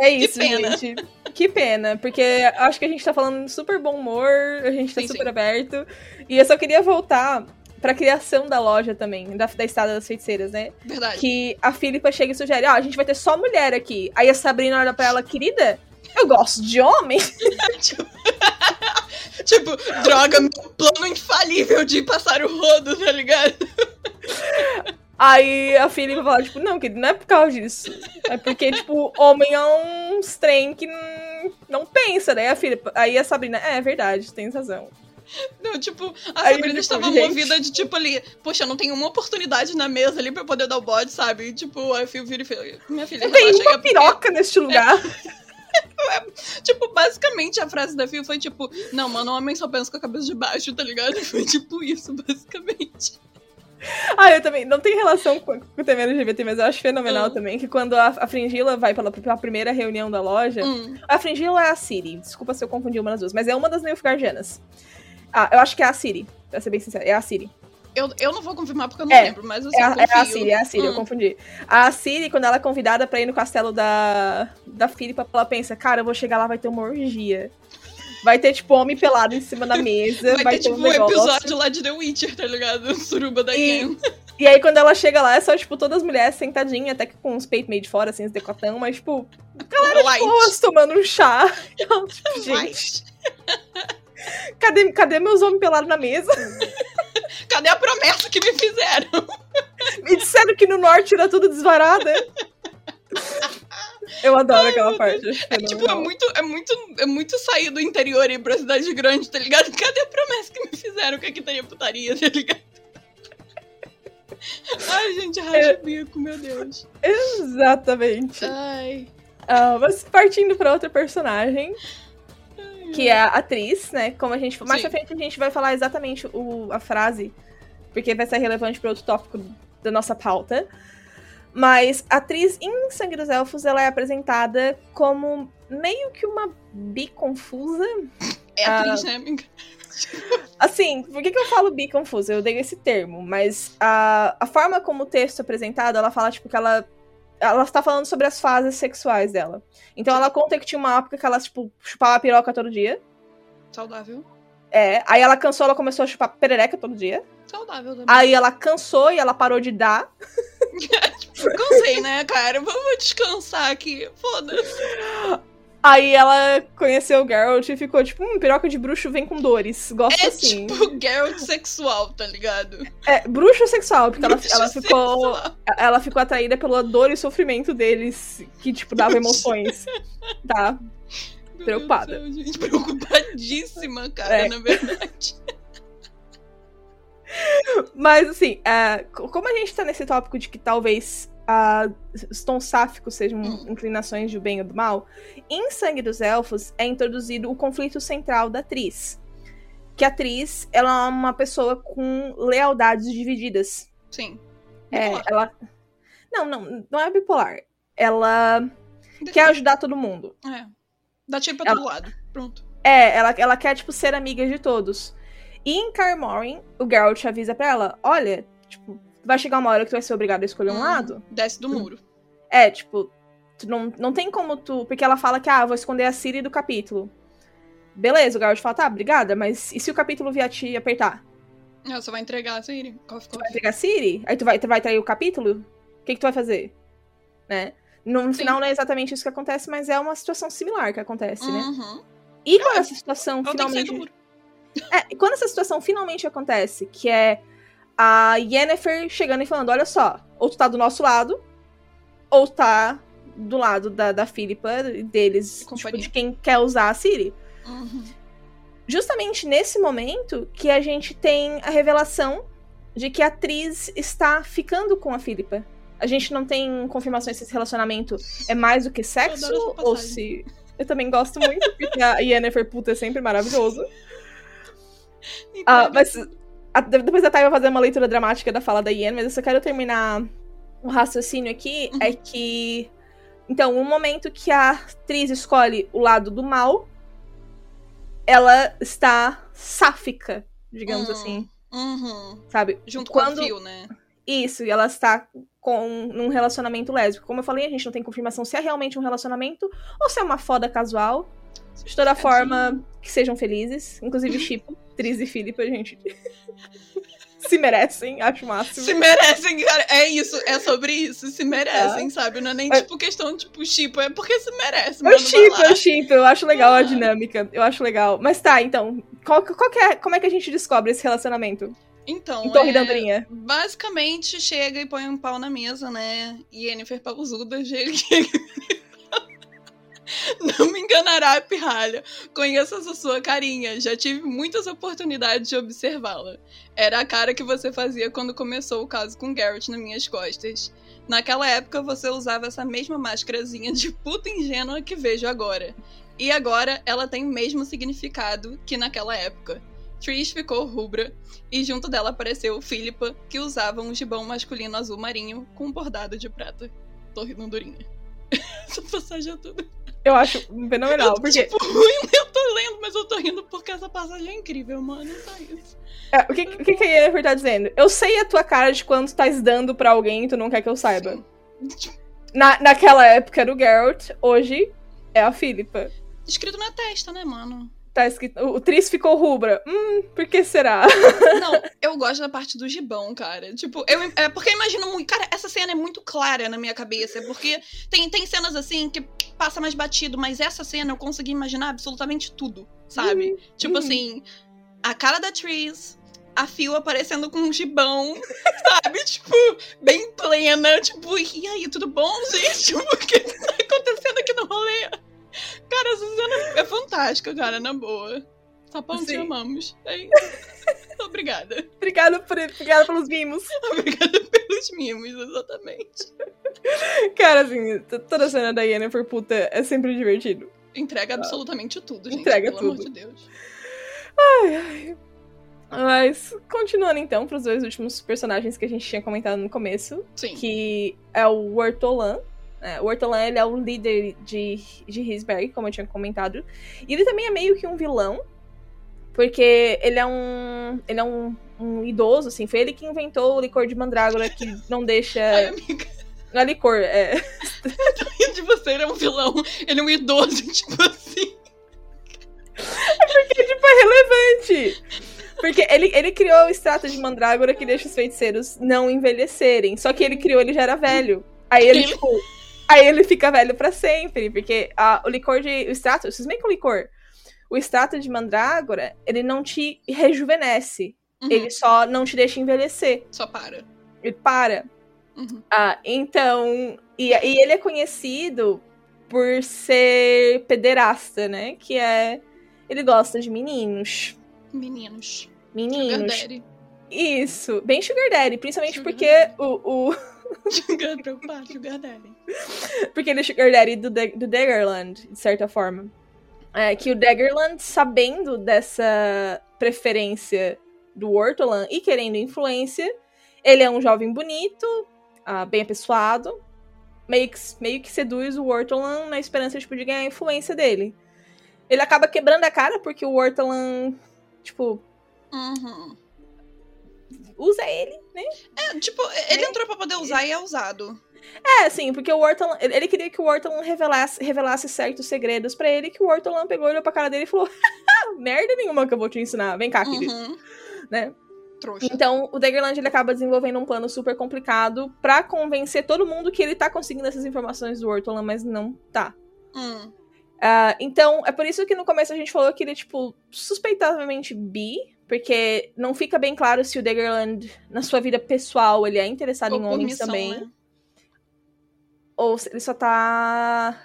É isso, pena. gente. Que pena, porque acho que a gente tá falando super bom humor, a gente tá Sim, super sim. aberto. E eu só queria voltar pra criação da loja também, da, da Estrada das Feiticeiras, né? Verdade. Que a Filipa chega e sugere, ó, a gente vai ter só mulher aqui. Aí a Sabrina olha pra ela, querida, eu gosto de homem. Tipo, droga, meu plano infalível de passar o rodo, tá ligado? Aí a Filipa fala, tipo, não, querido, não é por causa disso. É porque, tipo, homem é uns trem que não, não pensa, né? A Filipa, aí a Sabrina, é, é verdade, tem razão. Não, tipo, a Aí, Sabrina tipo, estava gente. movida de tipo ali, poxa, não tem uma oportunidade na mesa ali pra poder dar o bode, sabe? E, tipo, aí eu vira e fala, minha filha, Tem relaxa, uma é porque- piroca neste lugar. Tipo, basicamente a frase da Fio foi tipo, não, mano, homem só pensa com a cabeça de baixo, tá ligado? Foi tipo isso, basicamente. Ah, eu também. Não tem relação com, com o tema LGBT, mas eu acho fenomenal Hum. também que quando a, a Fringila vai pela, pela primeira reunião da loja. Hum, A Fringila é a Siri. Desculpa se eu confundi uma das duas, mas é uma das Nilfgaardianas. Ah, eu acho que é a Siri, pra ser bem sincera. É a Siri. eu, eu não vou confirmar porque eu não É, lembro, mas assim, É a, eu é a. Siri, é a Siri, eu Hum. confundi. A Siri, quando ela é convidada pra ir no castelo da, da Filipa, ela pensa, cara, eu vou chegar lá, vai ter uma orgia. Vai ter, tipo, homem pelado em cima da mesa. Vai, Vai, ter, tipo, um um episódio lá de The Witcher, tá ligado? Suruba da E- Game. E aí, quando ela chega lá, é só, tipo, todas as mulheres sentadinhas, até que com os peitos meio de fora, assim, os decotão, mas, tipo, Light. boas tomando um chá. Ela, tipo, gente. cadê, cadê meus homens pelados na mesa? Cadê a promessa que me fizeram? Me disseram que no norte era tudo desvarada. Eu adoro aquela parte. acho É, tipo, é muito, é muito, é muito sair do interior e ir pra cidade grande, tá ligado? Cadê a promessa que me fizeram que aqui teria putaria, tá ligado? Ai, gente, É. racha o bico, meu Deus. Exatamente. Ai. Ah, mas partindo pra outra personagem, que é a atriz, né? Como a gente. Mais Sim. pra frente a gente vai falar exatamente o, a frase, porque vai ser relevante para outro tópico da nossa pauta. Mas a atriz em Sangue dos Elfos, ela é apresentada como meio que uma biconfusa. É Ah. atriz, né, amiga? Assim, por que, que eu falo biconfusa? Eu dei esse termo, mas a, a forma como o texto é apresentado, ela fala, tipo, que ela. Ela está falando sobre as fases sexuais dela. Então ela conta que tinha uma época que ela, tipo, chupava piroca todo dia. Saudável. É. Aí ela cansou, ela começou a chupar perereca todo dia. Saudável também. Aí ela cansou e ela parou de dar. Cansei, né, cara? Vamos descansar aqui. Foda-se. Aí ela conheceu o Geralt e ficou, tipo, hum, piroca de bruxo vem com dores. Gosto É assim. tipo Geralt sexual, tá ligado? É, bruxo sexual, porque ela, Bruxo ela ficou. sexual. Ela ficou atraída pela dor e sofrimento deles, que, tipo, dava emoções. Tá? Meu Preocupada. Deus gente, preocupadíssima, cara, É. na verdade. Mas, assim, é, co- como a gente tá nesse tópico de que talvez ah, os tons sáficos sejam inclinações do bem ou do mal, em Sangue dos Elfos é introduzido o conflito central da atriz. Que a atriz, ela é uma pessoa com lealdades divididas. Sim. É, ela... Não, não, não é bipolar. Ela quer ajudar todo mundo. É. Dá tiro pra Ela- todo lado. Pronto. É, ela, ela quer, tipo, ser amiga de todos. E em Carmorin, o Geralt avisa pra ela: olha, tipo, vai chegar uma hora que tu vai ser obrigado a escolher um Hum, lado. Desce do muro. É, tipo, tu não, não tem como tu. Porque ela fala que, ah, vou esconder a Ciri do capítulo. Beleza, o Geralt fala, tá, obrigada, mas e se o capítulo vier te apertar? Ela só vai entregar a Siri. Cof, Tu vai entregar a Ciri? Aí tu vai, tu vai trair o capítulo? O que, que tu vai fazer? Né? No Sim. final não é exatamente isso que acontece, mas é uma situação similar que acontece, né? Uhum. E quando essa situação finalmente. É, e quando essa situação finalmente acontece, que é a Yennefer chegando e falando: olha só, ou tu tá do nosso lado, ou tá do lado da, da Philippa, deles, tipo, de quem quer usar a Ciri. Uhum. Justamente nesse momento que a gente tem a revelação de que a atriz está ficando com a Philippa. A gente não tem confirmações se esse relacionamento é mais do que sexo, ou se. Eu também gosto muito, porque a Yennefer puta é sempre maravilhoso. Ah, mas a- de- depois a Thay vai fazer uma leitura dramática da fala da Yen, mas eu só quero terminar o raciocínio aqui. Uhum. É que. Então, no momento que a atriz escolhe o lado do mal, ela está sáfica, digamos Hum. assim, Uhum. sabe? Junto Quando- com o fio, né? Isso, e ela está com num relacionamento lésbico. Como eu falei, a gente não tem confirmação se é realmente um relacionamento ou se é uma foda casual. De toda forma, que sejam felizes. Inclusive, Chipo, Tris e Filipe, a gente se merecem, acho máximo. Se merecem, cara. É isso, é sobre isso. Se merecem, sabe? Não é nem É. tipo questão, tipo, chipo, é porque se merece, Eu mano. vai chipo, eu chipo, eu acho legal a dinâmica. Eu acho legal. Mas tá, então, qual, qual é, como é que a gente descobre esse relacionamento? Então, Em Torre é, basicamente chega e põe um pau na mesa, né? E Yennefer pausuda chega e Não me enganará, pirralha. Conheço essa sua carinha. Já tive muitas oportunidades de observá-la. Era a cara que você fazia quando começou o caso com Garrett nas minhas costas. Naquela época você usava essa mesma máscarazinha de puta ingênua que vejo agora. E agora ela tem o mesmo significado que naquela época. Trish ficou rubra e junto dela apareceu Philippa, que usava um gibão masculino azul marinho com um bordado de prata. Torre da Andorinha. Essa passagem é tudo. Eu acho fenomenal, eu, porque Tipo, eu tô lendo, mas eu tô rindo porque essa passagem é incrível, mano. Só isso. é, o que, o que, que a Yennefer tá dizendo? Eu sei a tua cara de quando tu tá dando pra alguém e tu não quer que eu saiba. Sim. Na, naquela época era o Geralt, hoje é a Philippa. Escrito na testa, né, mano? Tá escrito. O, Tris ficou rubra. Hum, por que será? Não, eu gosto da parte do gibão, cara. Tipo, eu, é porque eu imagino muito. Cara, essa cena é muito clara na minha cabeça. Porque tem, tem cenas assim que passa mais batido, mas essa cena eu consegui imaginar absolutamente tudo, sabe? Tipo uhum. assim, a cara da Tris, a Phil aparecendo com um gibão, sabe? Tipo, bem plena. Tipo, e aí, tudo bom, gente? Tipo, o que tá acontecendo aqui no rolê? Cara, essa cena é fantástica, cara, na boa. Sapão, te Sim. amamos. É. Obrigada. Obrigada, por, obrigada pelos mimos. Obrigada pelos mimos, exatamente. Cara, assim, toda a cena da Yennefer puta é sempre divertido. Entrega absolutamente tudo, gente. Entrega pelo tudo. amor de Deus. Ai, ai. Mas, continuando então pros dois últimos personagens que a gente tinha comentado no começo, Sim. que é o Ortolan. É, o Ortolan, ele é o líder de, de Hisberg, como eu tinha comentado. E ele também é meio que um vilão, porque ele é um ele é um, um idoso, assim. Foi ele que inventou o licor de mandrágora, que não deixa... Ai, amiga, Não é licor, é... de você, ele é um vilão. Ele é um idoso, tipo assim. tipo, é relevante. Porque ele, ele criou o extrato de mandrágora que deixa os feiticeiros não envelhecerem. Só que ele criou, ele já era velho. Aí ele, Ele- tipo. Aí ele fica velho pra sempre. Porque a, o licor de. O extrato. Vocês veem que o licor. O extrato de mandrágora, ele não te rejuvenesce. Uhum, Ele só não te deixa envelhecer. Só para. Ele para. Uhum. Ah, então. E, e ele é conhecido por ser pederasta, né? Que é. Ele gosta de meninos. Meninos. Sugar Meninos. Daddy. Isso, bem Sugar Daddy, principalmente Sugar porque o, o Sugar preocupado, Sugar Daddy. porque ele é Sugar Daddy do, do Daggerland, de certa forma. É, que o Daggerland, sabendo dessa preferência do Ortolan e querendo influência, ele é um jovem bonito, ah, bem apessoado, meio que, meio que seduz o Ortolan na esperança tipo, de ganhar a influência dele. Ele acaba quebrando a cara porque o Ortolan, tipo, Uhum. Usa ele, né? É, tipo, ele entrou pra poder usar e é usado. É, sim, porque o Ortolan, ele queria que o Ortolan revelasse, revelasse certos segredos pra ele, que o Ortolan pegou, olhou pra cara dele e falou: merda nenhuma que eu vou te ensinar, vem cá, querido, Uhum. né? Trouxa. Então, o Daggerland ele acaba desenvolvendo um plano super complicado pra convencer todo mundo que ele tá conseguindo essas informações do Ortolan, mas não tá. Hum. Ah, então, é por isso que no começo a gente falou que ele é, tipo, suspeitavelmente bi, porque não fica bem claro se o Daggerland, na sua vida pessoal, ele é interessado Ou em homens missão, também. né? Ou se ele só tá.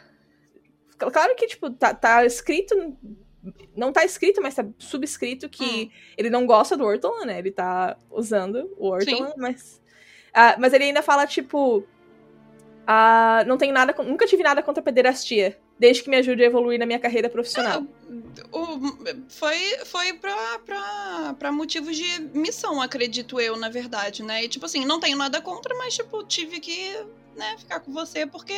Claro que, tipo, tá, tá escrito. Não tá escrito, mas tá subscrito que Hum. ele não gosta do Ortolan, né? Ele tá usando o Ortolan, mas. Ah, mas ele ainda fala, tipo. ah, não tenho nada. Nunca tive nada contra a pederastia. Desde que me ajude a evoluir na minha carreira profissional. O- foi foi pra, pra, pra motivos de missão, acredito eu, na verdade, né? E, tipo assim, não tenho nada contra, mas, tipo, tive que, né, ficar com você porque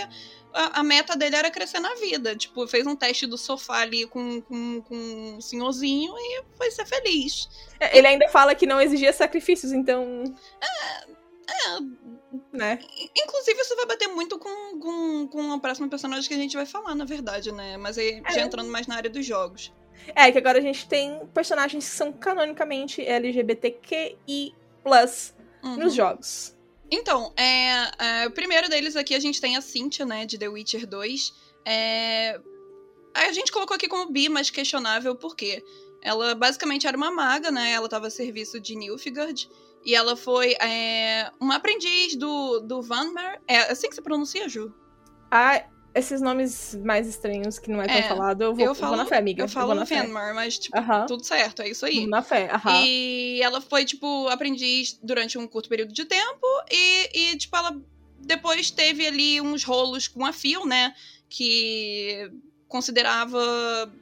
a, a meta dele era crescer na vida. Tipo, fez um teste do sofá ali com, com, com um senhorzinho e foi ser feliz. É, Ele ainda fala que não exigia sacrifícios, então. É, Né? Inclusive, isso vai bater muito com, com, com a próxima personagem que a gente vai falar, na verdade, né? Mas aí, já É. entrando mais na área dos jogos. É, que agora a gente tem personagens que são canonicamente LGBTQI Uhum. nos jogos. Então, é, é, o primeiro deles aqui a gente tem a Cynthia, né, de The Witcher 2. É, a gente colocou aqui como bi, mas questionável por quê? Ela basicamente era uma maga, né? Ela estava a serviço de Nilfgaard. E ela foi é, uma aprendiz do, do Vanmer. É assim que se pronuncia, Ju? Ah, esses nomes mais estranhos que não é tão É, falado, eu vou, eu eu vou falo- na fé, amiga. Eu falo na fé. Vanmer, mas, tipo, Aham. tudo certo, é isso aí. Na fé, aham. E ela foi, tipo, aprendiz durante um curto período de tempo. E, e, tipo, ela depois teve ali uns rolos com a Phil, né? Que considerava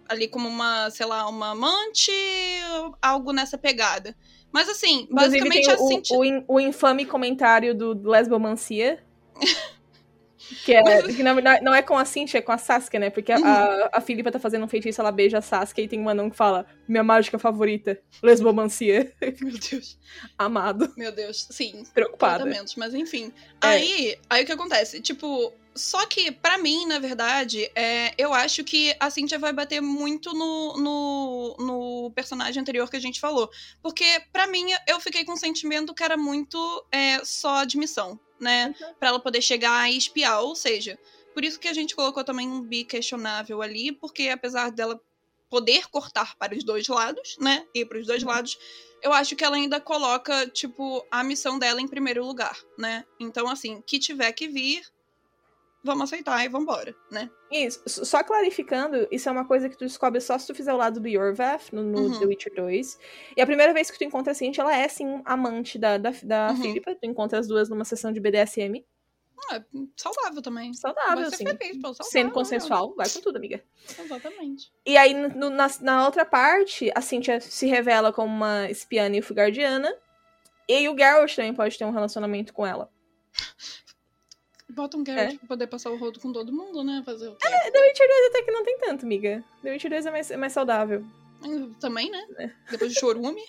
ali como uma, sei lá, uma amante, algo nessa pegada. Mas assim, basicamente tem a o, o, o infame comentário do Lesbomancia. Que, é, que não, não é com a Cintia, é com a Sasuke, né? Porque a, Uhum. a, a Filipa tá fazendo um feitiço, ela beija a Sasuke e tem um anão que fala minha mágica favorita, Lesbomancia. Meu Deus, Amado. meu Deus, sim. Preocupada. mas enfim. É. Aí, aí o que acontece? Tipo, só que pra mim, na verdade, é, eu acho que a Cynthia vai bater muito no, no, no personagem anterior que a gente falou. Porque, pra mim, eu fiquei com um sentimento que era muito é, só de missão, né? Pra ela poder chegar e espiar. Ou seja, por isso que a gente colocou também um bi questionável ali, porque apesar dela poder cortar para os dois lados, né? Ir para os dois Uhum. lados, eu acho que ela ainda coloca, tipo, a missão dela em primeiro lugar, né? Então, assim, que tiver que vir, vamos aceitar e vambora, né? Isso, só clarificando, isso é uma coisa que tu descobre só se tu fizer o lado do Yorvath no, no Uhum. The Witcher 2. E a primeira vez que tu encontra a Cintia, ela é sim amante da, da, da Uhum. Philippa. Tu encontra as duas numa sessão de BDSM. Ah, saudável também. Saudável, Vai ser assim. feliz, pô, saudável. Sendo consensual, vai com tudo, amiga. Exatamente. E aí, no- na, na outra parte, a Cintia se revela como uma espiã nilfgaardiana. E o Geralt também pode ter um relacionamento com ela. Bota um Garrett pra poder passar o rodo com todo mundo, né? Fazer o quê? The Witcher 2 até que não tem tanto, amiga. The Witcher 2 é mais, é mais saudável. Também, né? Depois do chorume.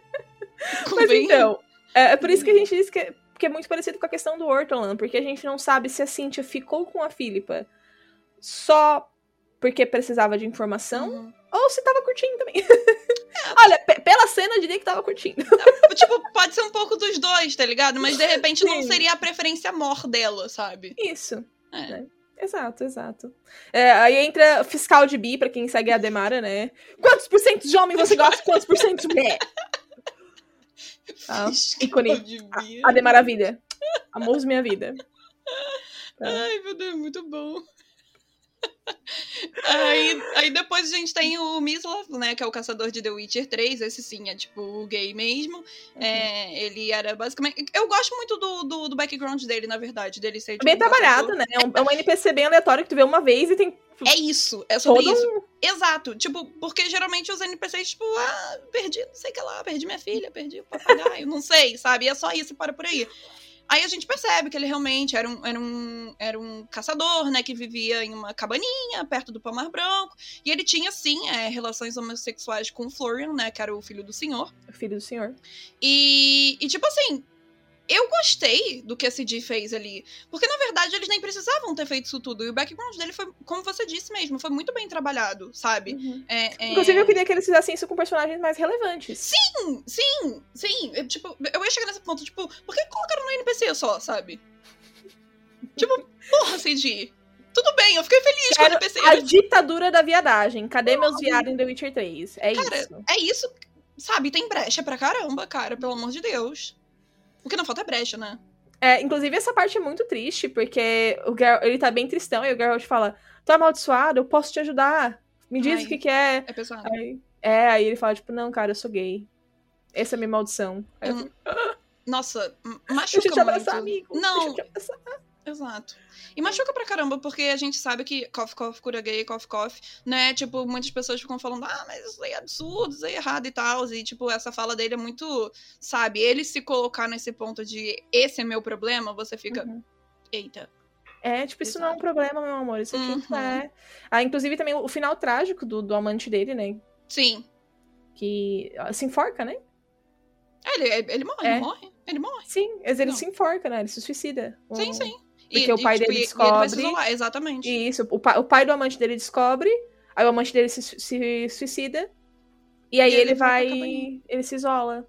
Mas então, é, é por isso que a gente diz que é, que é muito parecido com a questão do Ortolan, porque a gente não sabe se a Cynthia ficou com a Philippa só porque precisava de informação, Uhum. Ou se tava curtindo também. Olha, pe- pela cena eu diria que tava curtindo. tipo, pode ser um pouco dos dois, tá ligado? Mas de repente não Sim. seria a preferência mor dela, sabe? Isso. É. né? Exato, exato. É, aí entra fiscal de bi, pra quem segue a Demara, né? Quantos por cento de homem você gosta? Quantos por cento de mulher? Ah, ícone. de Bia. A Demaravilha. Amor minha vida. Tá. Ai, meu Deus, muito bom. Aí, aí depois a gente tem o Mislav, né? Que é o caçador de The Witcher 3. Esse sim é tipo o gay mesmo. Uhum. É, ele era basicamente. Eu gosto muito do, do, do background dele, na verdade. Dele ser tipo, Bem um trabalhado, caçador. né? É um, é um NPC bem aleatório que tu vê uma vez e tem É isso, é sobre todo isso. um... Exato. Tipo, porque geralmente os NPCs, tipo, ah, perdi não sei o que lá, perdi minha filha, perdi o papagaio, não sei, sabe? E é só isso, para por aí. Aí a gente percebe que ele realmente era um, era um, era um caçador, né, que vivia em uma cabaninha perto do Palmar Branco. E ele tinha, sim, é, relações homossexuais com o Florian, né, que era o filho do senhor. O filho do senhor. E, e tipo assim, eu gostei do que a CD fez ali. Porque, na verdade, eles nem precisavam ter feito isso tudo. E o background dele foi, como você disse mesmo, foi muito bem trabalhado, sabe? Uhum. É, é... Inclusive, eu queria que eles fizessem isso com personagens mais relevantes. Sim, sim, sim. Eu, tipo, eu ia chegar nesse ponto, tipo, por que colocaram no NPC só, sabe? tipo, porra, CD. Tudo bem, eu fiquei feliz Quero com o NPC. a ditadura da viadagem. Cadê meus viados em The Witcher 3? É Cara, isso. é isso, sabe? Tem brecha pra caramba, cara, pelo amor de Deus. O que não falta é brecha, né? É, inclusive, essa parte é muito triste, porque o Ger ele tá bem tristão e o Geralt fala: Tô amaldiçoado, eu posso te ajudar. Me diz Ai. o que, que é. É pesado. Aí, é, aí ele fala, tipo, não, cara, eu sou gay. Essa é a minha maldição. Aí eu Hum, Nossa, m- Deixa machuca eu te abraçar, muito. amigo. Não, Deixa eu te abraçar. Exato. E machuca pra caramba, porque a gente sabe que cough, cough, cura gay, cough, cough, né? Tipo, muitas pessoas ficam falando, ah, mas isso aí é absurdo, isso aí é errado e tal. E, tipo, essa fala dele é muito, sabe? Ele se colocar nesse ponto de esse é meu problema, você fica, Uhum. eita. É, tipo, isso não é um Exato. problema, meu amor. Isso aqui Uhum. é. Ah, inclusive também o final trágico do, do amante dele, né? Sim. Que se enforca, né? Ele, ele morre, É. não morre? Ele morre. Sim, mas ele Não. se enforca, né? Ele se suicida. Sim, O- sim. Porque o pai dele e- e ele vai se descobre- isolar, exatamente. Isso, o pai, o pai do amante dele descobre, aí o amante dele se, se suicida, e aí E ele, ele vai. Ele se isola.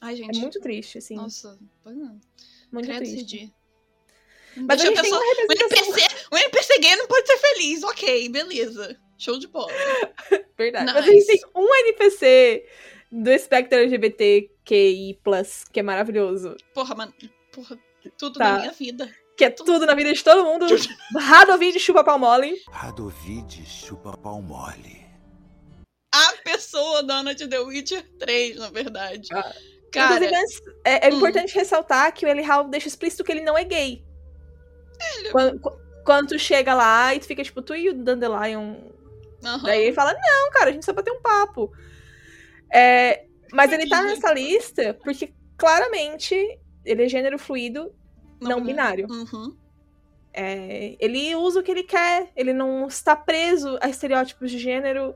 Ai, É gente. muito triste, assim. Nossa, pois não. muito Credo triste. Mas a Deixa gente tem pessoa- uma O representação. NPC, o NPC gay não pode ser feliz, ok, beleza. Show de bola. Verdade. Nice. Mas a gente tem um NPC do espectro LGBTQI, que é maravilhoso. Porra, mano. Porra, tudo Tá. na minha vida. Que é tudo na vida de todo mundo. Radovid chupa pau mole. Radovid chupa pau mole. A pessoa da Ana de The Witcher 3, na verdade. Ah. Cara, Inclusive, é, é hum. importante ressaltar que o Eli Hall deixa explícito que ele não é gay. Ele- Quando, qu- quando tu chega lá e tu fica tipo, tu e o Dandelion aham. Daí ele fala, não, cara, a gente só bater um papo. É, mas ele tá nessa lista porque claramente ele é gênero fluido, não, binário. Uhum. É, ele usa o que ele quer, ele não está preso a estereótipos de gênero.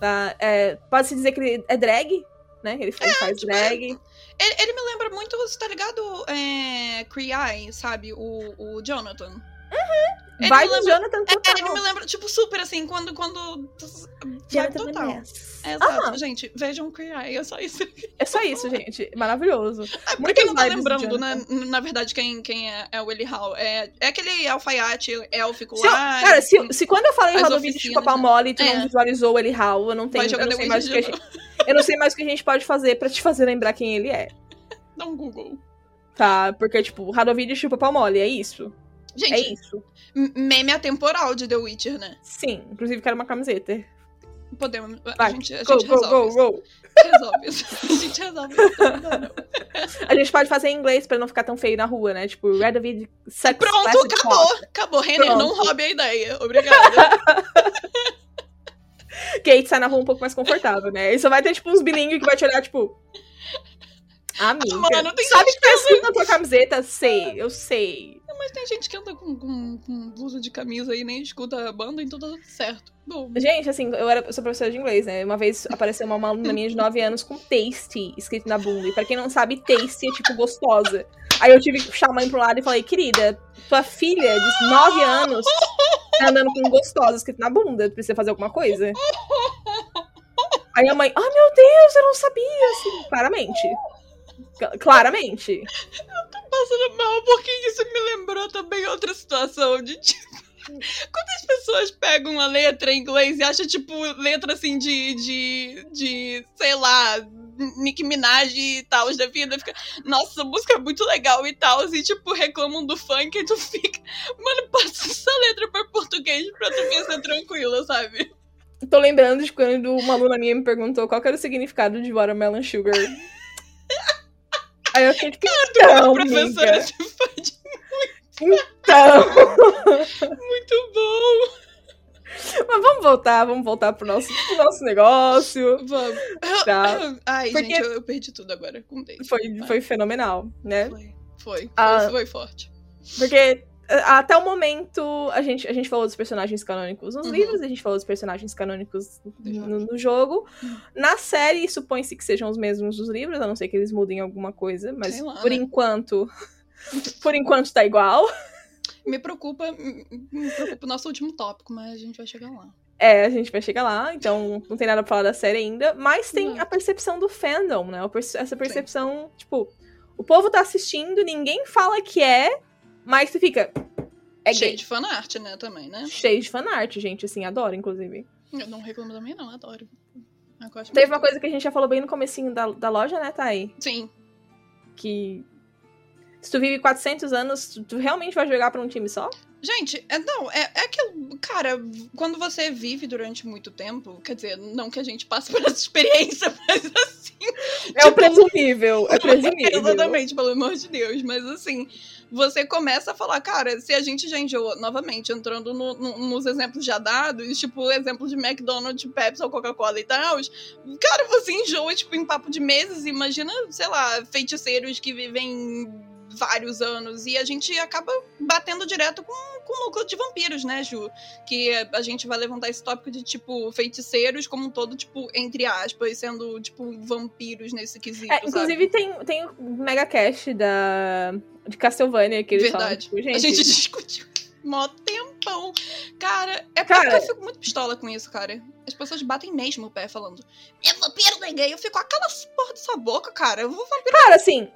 tá? É, Pode-se dizer que ele é drag, né? Ele, ele faz tipo, drag. Ele, ele me lembra muito, você tá ligado? É, Cree sabe? O, o Jonathan. Ele Vai do lembra- Jonathan É, total. ele me lembra, tipo, super assim, quando. quando vai total. Vaness. É, exato. Gente, vejam Cree é só isso. é só isso, gente. Maravilhoso. É, pra quem não tá lembrando, né, Jonathan. na verdade, quem, quem é, é o Eli Hall. É, é aquele alfaiate élfico Se eu- lá. cara, se, se quando eu falei as Rodovídeo de né? Mole e tu É. não visualizou o Eli Hall, eu não tenho. Eu não, sei mais o que a gente, eu não sei mais o que a gente pode fazer pra te fazer lembrar quem ele é. Dá um Google. Tá? Porque, tipo, Radovídeo chupa pau mole, é isso. Gente, É isso. meme atemporal de The Witcher, né? Sim, inclusive quero uma camiseta. Podemos. A Vai, gente, a Go, gente go, resolve. go, go. Resolve isso. A gente resolve isso. Não não. A gente pode fazer em inglês pra não ficar tão feio na rua, né? Tipo, Radovid Sex Pronto, acabou. Acabou. Renner, não Pronto. roube a ideia. Obrigada. Kate sai na rua um pouco mais confortável, né? E só vai ter, tipo, uns bilíngues que vai te olhar, tipo. Amiga, Mano, tem sabe que tá escrito na tua camiseta? Sei, eu sei. Mas tem gente que anda com, com, com blusa de camisa e nem escuta a banda, então tá tudo certo. Bom, Gente, assim, eu, era, eu sou professora de inglês, né? Uma vez apareceu uma, aluna minha de 9 anos com tasty escrito na bunda. E pra quem não sabe, tasty é tipo gostosa. Aí eu tive que puxar a mãe pro lado e falei, querida, tua filha de 9 anos tá andando com gostosa escrito na bunda. Tu precisa fazer alguma coisa? Aí a mãe, ah, meu Deus, eu não sabia, assim, claramente. Cla- Claramente. Passando mal porque isso me lembrou também outra situação de tipo. Quantas pessoas pegam uma letra em inglês e acham, tipo, letra assim de. de. de sei lá. Nick Minaj e tal da vida, fica, nossa, a música é muito legal e tal, e tipo, reclamam do funk e tu fica, mano, passa essa letra pra português pra tu ver ser tranquila, sabe? Tô lembrando de quando uma aluna minha me perguntou qual era o significado de watermelon sugar. Aí eu fiquei então, professora amiga, se faz então. muito bom. Mas vamos voltar, vamos voltar pro nosso, pro nosso negócio. Vamos. Tá. Ai, Porque- gente, eu, eu perdi tudo agora com. Foi, foi fenomenal, né? Foi. Foi, foi, Ah. foi forte. Porque até o momento a gente, a gente falou dos personagens canônicos nos Uhum. livros, a gente falou dos personagens canônicos Do jogo. no, no jogo. Uhum. Na série, supõe-se que sejam os mesmos dos livros, a não ser que eles mudem alguma coisa, mas lá, por né? enquanto. Por enquanto tá igual. Me preocupa, me preocupa o nosso último tópico, mas a gente vai chegar lá. É, a gente vai chegar lá, então não tem nada pra falar da série ainda. Mas tem Não. a percepção do fandom, né? Essa percepção, tipo, o povo tá assistindo, ninguém fala que é, mas tu fica. É Cheio gay. de fanart, né, também, né? Cheio de fanart, gente, assim, adoro, inclusive. Eu não reclamo também, não, adoro. Teve uma coisa que a gente já falou bem no comecinho da, da loja, né, Thay? Sim, Que se tu vive 400 anos, tu, realmente vai jogar pra um time só? Gente, é, não, é, é aquilo. Cara, quando você vive durante muito tempo, quer dizer, não que a gente passe por essa experiência, mas assim. É o tipo, presumível, é presumível. Exatamente, pelo amor de Deus. Mas assim, você começa a falar, cara, se a gente já enjoou, novamente, entrando no- no- nos exemplos já dados, tipo, o exemplo de McDonald's, Pepsi ou Coca-Cola e tal, cara, você enjoa, tipo, em papo de meses. Imagina, sei lá, feiticeiros que vivem vários anos e a gente acaba batendo direto com, com o núcleo de vampiros, né, Ju? Que a gente vai levantar esse tópico de, tipo, feiticeiros como um todo, tipo, entre aspas, sendo, tipo, vampiros nesse quesito, É, inclusive tem, tem o Mega Cash da, de Castlevania que eles falam, Verdade. tipo, gente, A gente discutiu mó tempão. Cara, é Cara- porque eu fico muito pistola com isso, cara. As pessoas batem mesmo o pé falando, é vampiro gay. Eu fico, essa porra dessa boca, cara. Eu vou vampiro Cara, assim,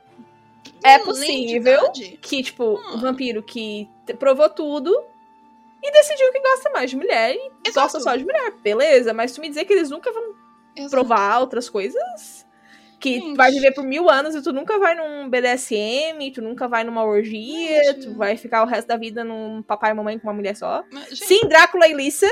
é possível que, tipo, Hum. o vampiro que provou tudo e decidiu que gosta mais de mulher e Exato. gosta só de mulher. Beleza, mas tu me dizer que eles nunca vão Exato. provar outras coisas? Que Gente. tu vai viver por mil anos e tu nunca vai num BDSM, tu nunca vai numa orgia, Gente. tu vai ficar o resto da vida num papai e mamãe com uma mulher só. Mas, Sim, Drácula e Lissa,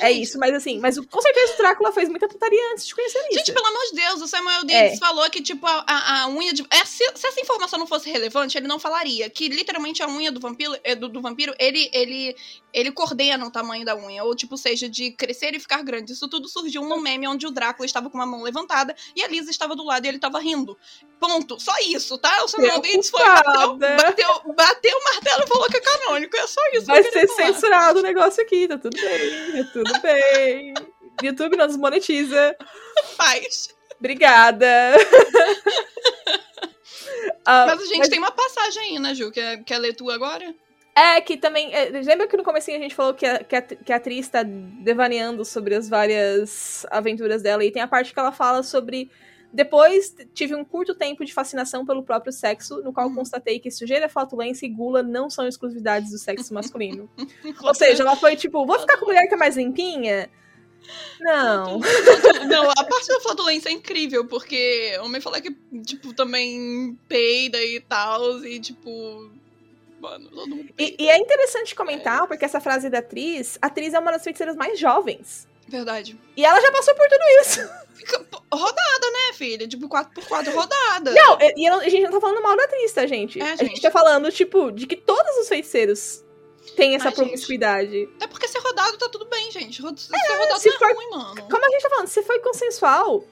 é gente, isso, mas assim, mas com certeza o Drácula fez muita putaria antes de conhecer a Lissa. Gente, pelo amor de Deus, o Samuel É. Davis falou que, tipo, a, a- a unha de. é, se, se essa informação não fosse relevante, ele não falaria. Que literalmente a unha do vampiro, é, do, do vampiro ele, ele, ele coordena o tamanho da unha. Ou, tipo, seja, de crescer e ficar grande. Isso tudo surgiu num meme onde o Drácula estava com uma mão levantada e a Lisa estava do lado e ele estava rindo. Ponto. Só isso, tá? O Samuel Davis foi, bateu, bateu, bateu o martelo e falou que é canônico. É só isso. Vai ser censurado o negócio aqui, tá tudo bem, tá tudo bem. YouTube não desmonetiza. Faz. Obrigada. Ah, Mas a gente tem uma passagem aí, né, Ju? Quer, quer ler tu agora? É, que também. é, lembra que no comecinho a gente falou que a, que a, que a atriz tá devaneando sobre as várias aventuras dela, e tem a parte que ela fala sobre. Depois tive um curto tempo de fascinação pelo próprio sexo, no qual Uhum. constatei que sujeira, flatulência e gula não são exclusividades do sexo masculino. Ou seja, ela foi tipo, vou ficar com mulher que é mais limpinha? Não. Não, a parte da flatulência é incrível, porque homem fala que, tipo, também peida e tal, e tipo. Mano, todo mundo E, e é interessante comentar, porque essa frase da atriz, a atriz é uma das feiticeiras mais jovens. Verdade. E ela já passou por tudo isso. Fica rodada, né, filha? Tipo, 4x4 rodada. Não, e a gente não tá falando mal da atriz, tá, gente? É, A gente. gente tá falando, tipo, de que todos os feiticeiros têm essa Ai, gente. promiscuidade. Até porque ser rodado tá tudo bem, gente. Rod- Ser rodado se não é for- ruim, mano. Como a gente tá falando, se foi consensual,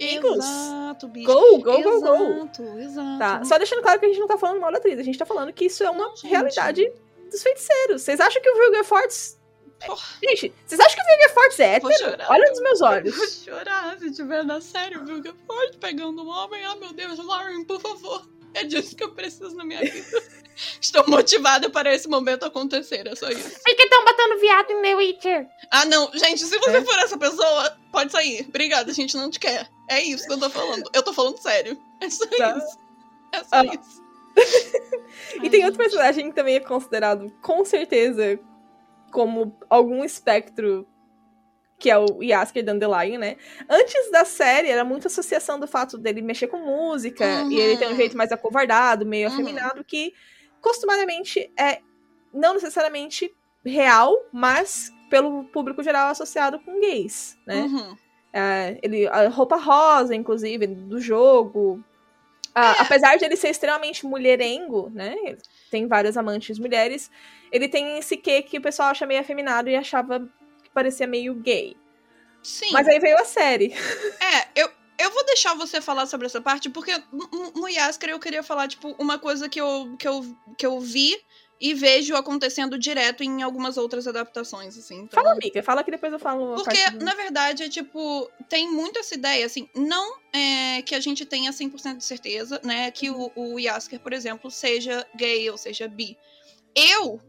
amigos, Exato, bicho. go, go, go, go. Exato, exato. Tá? Só deixando claro que a gente não tá falando mal da atriz, a gente tá falando que isso é uma Não, gente. realidade dos feiticeiros. Vocês acham que o Vilger Fortes. Porra. Gente, vocês acham que o Vilger Fortes é hétero? chorar. Olha nos meus Eu olhos. Vou chorar se tiver na série o Vilga Ford pegando um homem. Ah, meu Deus, Lauren, por favor. É disso que eu preciso na minha vida. Estou motivada para esse momento acontecer, é só isso. Por que estão batendo viado em The Witcher? Ah, não, gente, se você É. for essa pessoa, pode sair. Obrigada, a gente não te quer. É isso que eu tô falando. Eu tô falando sério. É só Tá. isso. É só Ah. isso. E tem outro personagem que também é considerado, com certeza, como algum espectro, que é o Yasker Dandelion, né? Antes da série, era muita associação do fato dele mexer com música, Uhum. e ele tem um jeito mais acovardado, meio Uhum. afeminado, que costumadamente é não necessariamente real, mas pelo público geral associado com gays, né? Uhum. É, ele, a roupa rosa, inclusive, do jogo. Ah, Apesar de ele ser extremamente mulherengo, né? Tem várias amantes mulheres. Ele tem esse quê que o pessoal acha meio afeminado e achava que parecia meio gay. Sim. Mas aí veio a série. É, eu, eu vou deixar você falar sobre essa parte, porque no, no Yasker eu queria falar, tipo, uma coisa que eu, que eu, que eu vi e vejo acontecendo direto em algumas outras adaptações, assim. Então... Fala, amiga, fala que depois eu falo. Porque, do... na verdade, é tipo, tem muito essa ideia, assim, não é que a gente tenha 100% de certeza, né, que o, o Yasker, por exemplo, seja gay ou seja bi. Eu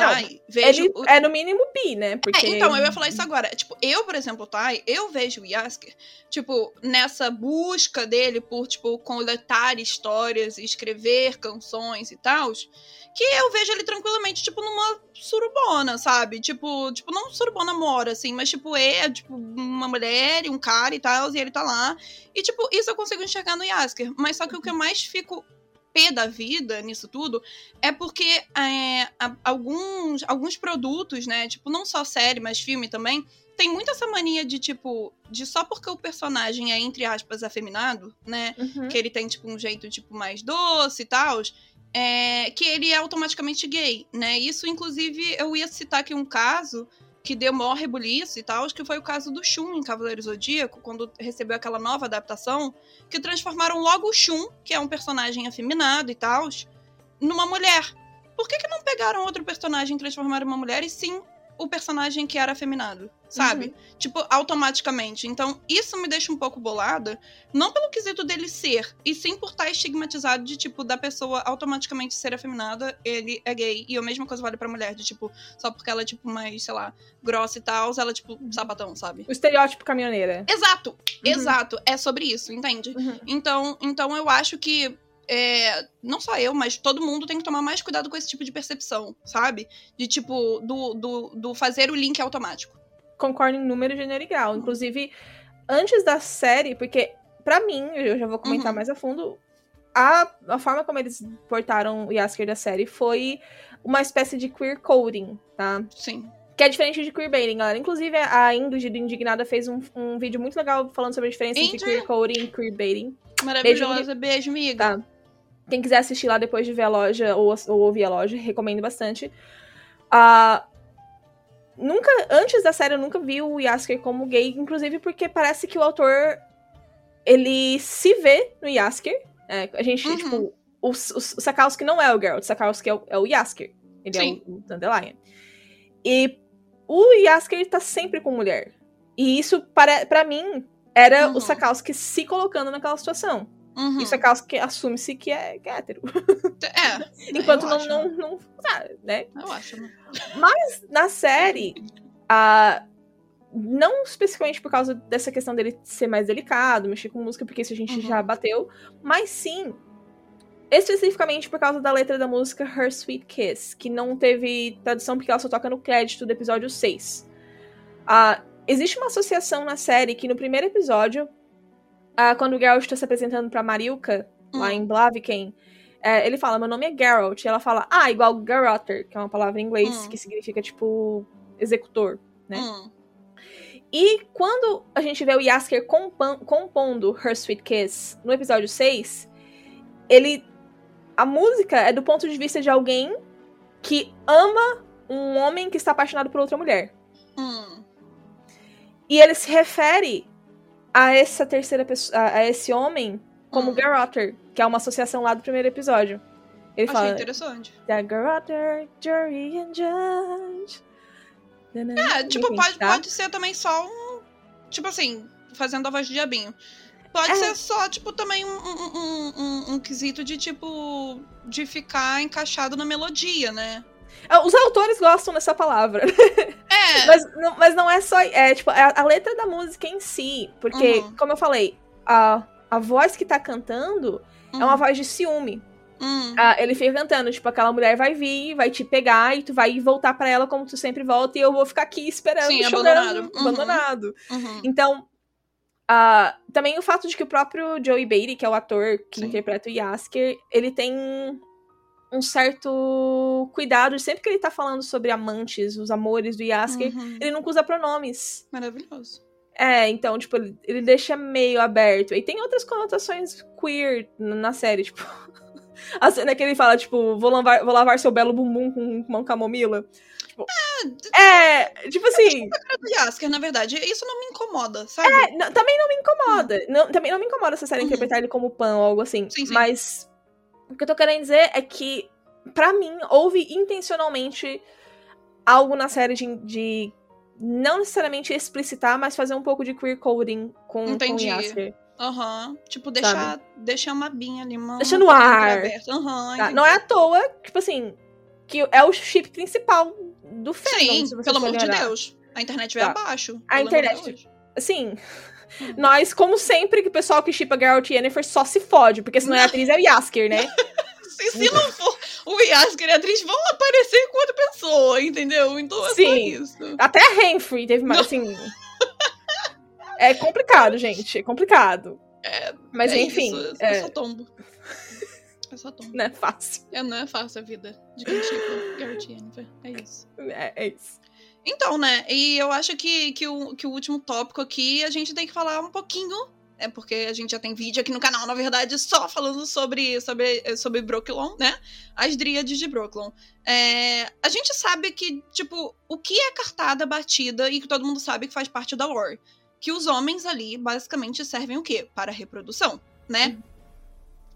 tá? vejo ele é no mínimo bi, né? Porque... É, então, eu ia falar isso agora. Tipo, eu, por exemplo, tá? Eu vejo o Yasker, tipo, nessa busca dele por, tipo, coletar histórias e escrever canções e tal, que eu vejo ele tranquilamente, tipo, numa surubona, sabe? Tipo, tipo não surubona mora, assim, mas, tipo, é, tipo, uma mulher e um cara e tal, e ele tá lá. E, tipo, isso eu consigo enxergar no Yasker. Mas só que o que eu mais fico pé da vida nisso tudo é porque é, alguns, alguns produtos, né? Tipo, não só série, mas filme também, tem muito essa mania de, tipo, de só porque o personagem é, entre aspas, afeminado, né? Uhum. Que ele tem, tipo, um jeito, tipo, mais doce e tal. É, que ele é automaticamente gay, né? Isso, inclusive, eu ia citar aqui um caso que deu maior rebuliço e tal, que foi o caso do Shun em Cavaleiro Zodíaco, quando recebeu aquela nova adaptação, que transformaram logo o Shun, que é um personagem afeminado e tal, numa mulher. Por que, que não pegaram outro personagem e transformaram uma mulher e sim o personagem que era afeminado, sabe? Uhum. Tipo, automaticamente. Então, isso me deixa um pouco bolada, não pelo quesito dele ser, e sim por estar estigmatizado de, tipo, da pessoa automaticamente ser afeminada, ele é gay. E a mesma coisa vale pra mulher, de, tipo, só porque ela é, tipo, mais, sei lá, grossa e tal, ela é, tipo, sapatão, sabe? O estereótipo caminhoneira. Exato! Uhum. Exato! É sobre isso, entende? Uhum. Então, então, eu acho que é, não só eu, mas todo mundo tem que tomar mais cuidado com esse tipo de percepção, sabe? De tipo, do, do, do fazer o link automático. Concordo em número, gênero e grau. Inclusive, antes da série, porque para mim, eu já vou comentar uhum. mais a fundo, a, a forma como eles portaram o Yasker da série foi uma espécie de queer coding, tá? Sim. Que é diferente de queerbaiting, galera. Inclusive, a Ingrid do Indignada fez um, um vídeo muito legal falando sobre a diferença Ingrid. entre queer coding e queerbaiting. Maravilhosa, beijo, beijo amiga. Tá. Quem quiser assistir lá depois de ver a loja ou, ou ouvir a loja, recomendo bastante. Uh, nunca, antes da série, eu nunca vi o Yasker como gay, inclusive porque parece que o autor ele se vê no Yasker. É, a gente, uhum. tipo, o, o, o Sakowski não é o Geralt, o Sakowski é o, é o Yasker. Ele Sim. é o, o Dandelion. E o Yasker tá sempre com mulher. E isso, para, para mim, era uhum. o Sakowski se colocando naquela situação. Uhum. Isso é caso que assume-se que é, que é hétero. É. Enquanto não, não, não, ah, né? Eu acho. Né? Mas na série, a não especificamente por causa dessa questão dele ser mais delicado, mexer com música, porque isso a gente uhum. já bateu, mas sim especificamente por causa da letra da música Her Sweet Kiss, que não teve tradução porque ela só toca no crédito do episódio 6. Uh, existe uma associação na série que no primeiro episódio ah, quando o Geralt está se apresentando pra Marilka, hum. lá em Blaviken, é, ele fala, meu nome é Geralt. E ela fala, ah, igual Garotter, que é uma palavra em inglês hum. que significa, tipo, executor, né? Hum. E quando a gente vê o Yasker compondo Her Sweet Kiss no episódio 6, ele. A música é do ponto de vista de alguém que ama um homem que está apaixonado por outra mulher. Hum. E ele se refere a essa terceira pessoa, a esse homem como hum. Garotter, que é uma associação lá do primeiro episódio. Ele Achei fala, interessante. That Garotter, Jury and Judge. É, tipo, pode, tá? pode ser também só um. Tipo assim, fazendo a voz de diabinho. Pode é. ser só, tipo, também um, um, um, um, quesito de, tipo, de ficar encaixado na melodia, né? É, os autores gostam dessa palavra. É. mas, não, mas não é só. É, tipo, a, a letra da música em si. Porque, uhum. como eu falei, a, a voz que tá cantando uhum. é uma uhum. voz de ciúme. Uhum. Ah, ele fica cantando, tipo, aquela mulher vai vir, vai te pegar e tu vai voltar para ela como tu sempre volta e eu vou ficar aqui esperando, Sim, chorando, abandonado. Uhum. abandonado. Uhum. Então, uh, também o fato de que o próprio Joey Beatty, que é o ator que Sim. interpreta o Yasker, ele tem um certo cuidado. Sempre que ele tá falando sobre amantes, os amores do Yasker, uhum. ele nunca usa pronomes. Maravilhoso. É, então, tipo, ele, ele deixa meio aberto. E tem outras conotações queer na série, tipo. A cena que ele fala, tipo, vou lavar, vou lavar seu belo bumbum com uma camomila. Tipo, tipo. É, tipo assim. do Yasker, na verdade. Isso não me incomoda, sabe? É, não- também não me incomoda. Não, também não me incomoda essa série Uhum. interpretar ele como pan ou algo assim. Sim, sim. Mas o que eu tô querendo dizer é que, pra mim, houve intencionalmente algo na série de, de não necessariamente explicitar, mas fazer um pouco de queer coding com, com o Entendi. Yasker. Aham. Tipo, deixar, deixar uma binha ali, uma. Deixa no ar. Aham. tá? Não é à toa, tipo assim, que é o chip principal do fandom, Sim, pelo amor de. Deus. A internet veio Tá. abaixo. A internet- hoje. Assim, nós, como sempre, que o pessoal que chipa Geralt e Yennefer só se fode, porque se não é a atriz, é o Yasker, né? Se, se não for o Yasker e a atriz, vão aparecer enquanto pessoa, entendeu? Então é Sim. Até a Renfrey teve mais, assim... É complicado, gente, é complicado. Mas é enfim, Isso, é, é só tombo. É só tombo. não é fácil. É, não é fácil a vida de quem Garrett e Yennefer. É isso. É, é isso. Então, né? E eu acho que, que, o, que o último tópico aqui a gente tem que falar um pouquinho. É porque a gente já tem vídeo aqui no canal, na verdade, só falando sobre, sobre, sobre Brooklyn, né? As dríades de Brooklyn. É, a gente sabe que, tipo, o que é cartada batida e que todo mundo sabe que faz parte da lore. Que os homens ali, basicamente, servem o quê? Para a reprodução, né?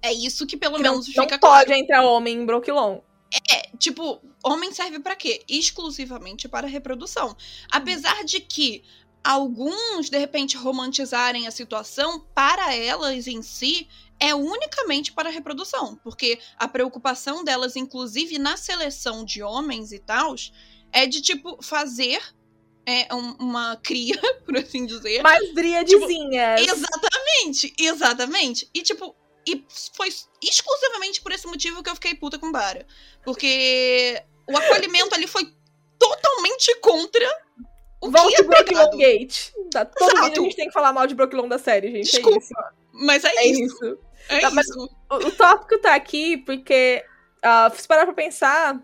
É isso que pelo Que não, menos não fica claro. pode entrar homem em Brooklyn. É, tipo, homem serve pra quê? Exclusivamente para reprodução. Apesar de que alguns, de repente, romantizarem a situação, para elas em si, é unicamente para reprodução. Porque a preocupação delas, inclusive na seleção de homens e tal, é de, tipo, fazer é, um- uma cria, por assim dizer. Mais driadezinhas. Exatamente, exatamente. E tipo, e foi exclusivamente por esse motivo que eu fiquei puta com Bara. Porque o acolhimento ali foi totalmente contra o Volte que é Brooklyn. Gate. Tá, todo Exato. vídeo a gente tem que falar mal de Brooklyn da série, gente. Desculpa, É isso. Mas é, É isso. isso. É Tá, isso. O, o tópico tá aqui porque, ah, se parar pra pensar,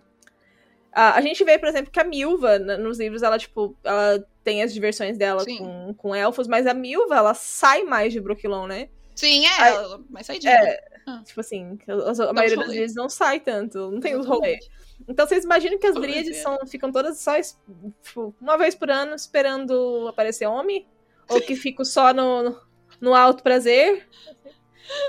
ah, a gente vê, por exemplo, que a Milva, nos livros, ela, tipo, ela tem as diversões dela Sim. com, com elfos, mas a Milva, ela sai mais de Brooklyn, né? Sim, é, ela- mas sai disso. É, Ah. tipo assim, a, a maioria das vezes não sai tanto, não tem os rolês. Então vocês imaginam que as é. são, ficam todas só, tipo, uma vez por ano esperando aparecer homem? Ou que ficam só no, no alto prazer?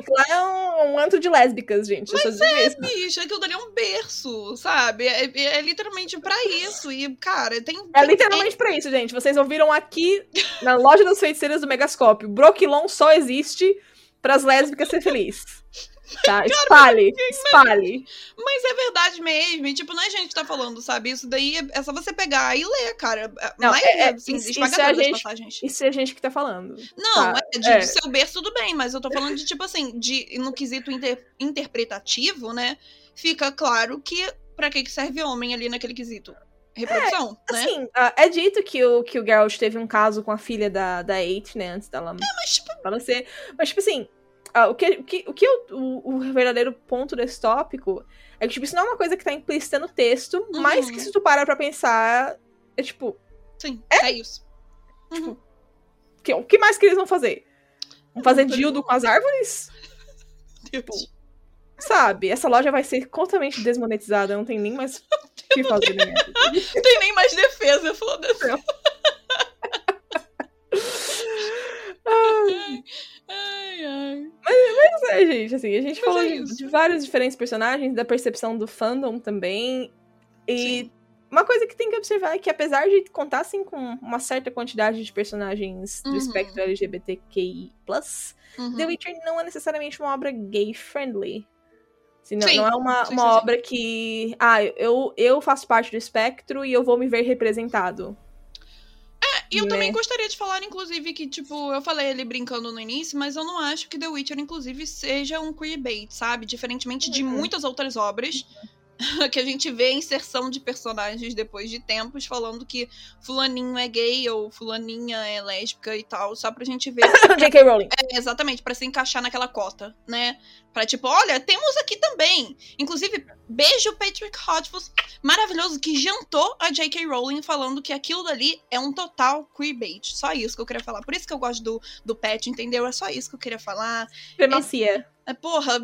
Lá é um, um antro de lésbicas, gente. só digo isso. Bicho, aquilo dali é um berço, sabe? É, é- é literalmente pra isso. E, cara, tem. É tem- literalmente pra isso, gente. Vocês ouviram aqui na loja das feiticeiras do Megascópio. Broquilon só existe pras lésbicas ser felizes. Tá? Espalhe, espalhe. Mas é verdade mesmo. E, tipo, não é gente que tá falando, sabe? Isso daí é, é só você pegar e ler, cara. Não, Mas, é- é- assim, isso- isso é a gente- passagens. Isso é a gente que tá falando. Não, tá, é de, é. seu berço, tudo bem, mas eu tô falando de, tipo assim, de, no quesito inter- interpretativo, né? Fica claro que pra que que serve homem ali naquele quesito. Reprodução, né? Assim, ah, é dito que o, que o Geralt teve um caso com a filha da, da Eight, né? Antes dela Mas, tipo, falecer. Mas, tipo assim, ah, o que, o, que, o, que eu- o, o verdadeiro ponto desse tópico é que, tipo, isso não é uma coisa que tá implícita no texto, mas Uhum. que se tu parar pra pensar, é tipo, sim, é, isso. Uhum. que, o que mais que eles vão fazer? Vão fazer dildo com as árvores? Deus. Sabe? Essa loja vai ser completamente desmonetizada, não tem nem mais o que fazer. Né? Não tem nem mais defesa, foda-se. Ai, ai. Mas é, gente, assim, a gente Mas falou é de, de vários diferentes personagens, da percepção do fandom também. E Sim. uma coisa que tem que observar é que, apesar de contar assim, com uma certa quantidade de personagens do Uhum. espectro LGBTQI, Uhum. The Witcher não é necessariamente uma obra gay-friendly. Assim, não, Sim. não é uma, Sim, uma sim, obra que. Ah, eu, eu faço parte do espectro e eu vou me ver representado. E eu né? também gostaria de falar, inclusive, que, tipo, eu falei ali brincando no início, mas eu não acho que The Witcher, inclusive, seja um queerbait, sabe? Diferentemente de Uhum. muitas outras obras que a gente vê a inserção de personagens depois de tempos falando que fulaninho é gay ou fulaninha é lésbica e tal, só pra gente ver J.K. Rowling. É, exatamente, pra se encaixar naquela cota, né? Pra tipo, olha, temos aqui também. Inclusive, beijo Patrick Rothfuss, maravilhoso, que jantou a J.K. Rowling falando que aquilo dali é um total queerbait. Só isso que eu queria falar. Por isso que eu gosto do, do Pat, entendeu? É só isso que eu queria falar. Supremacia. É, porra,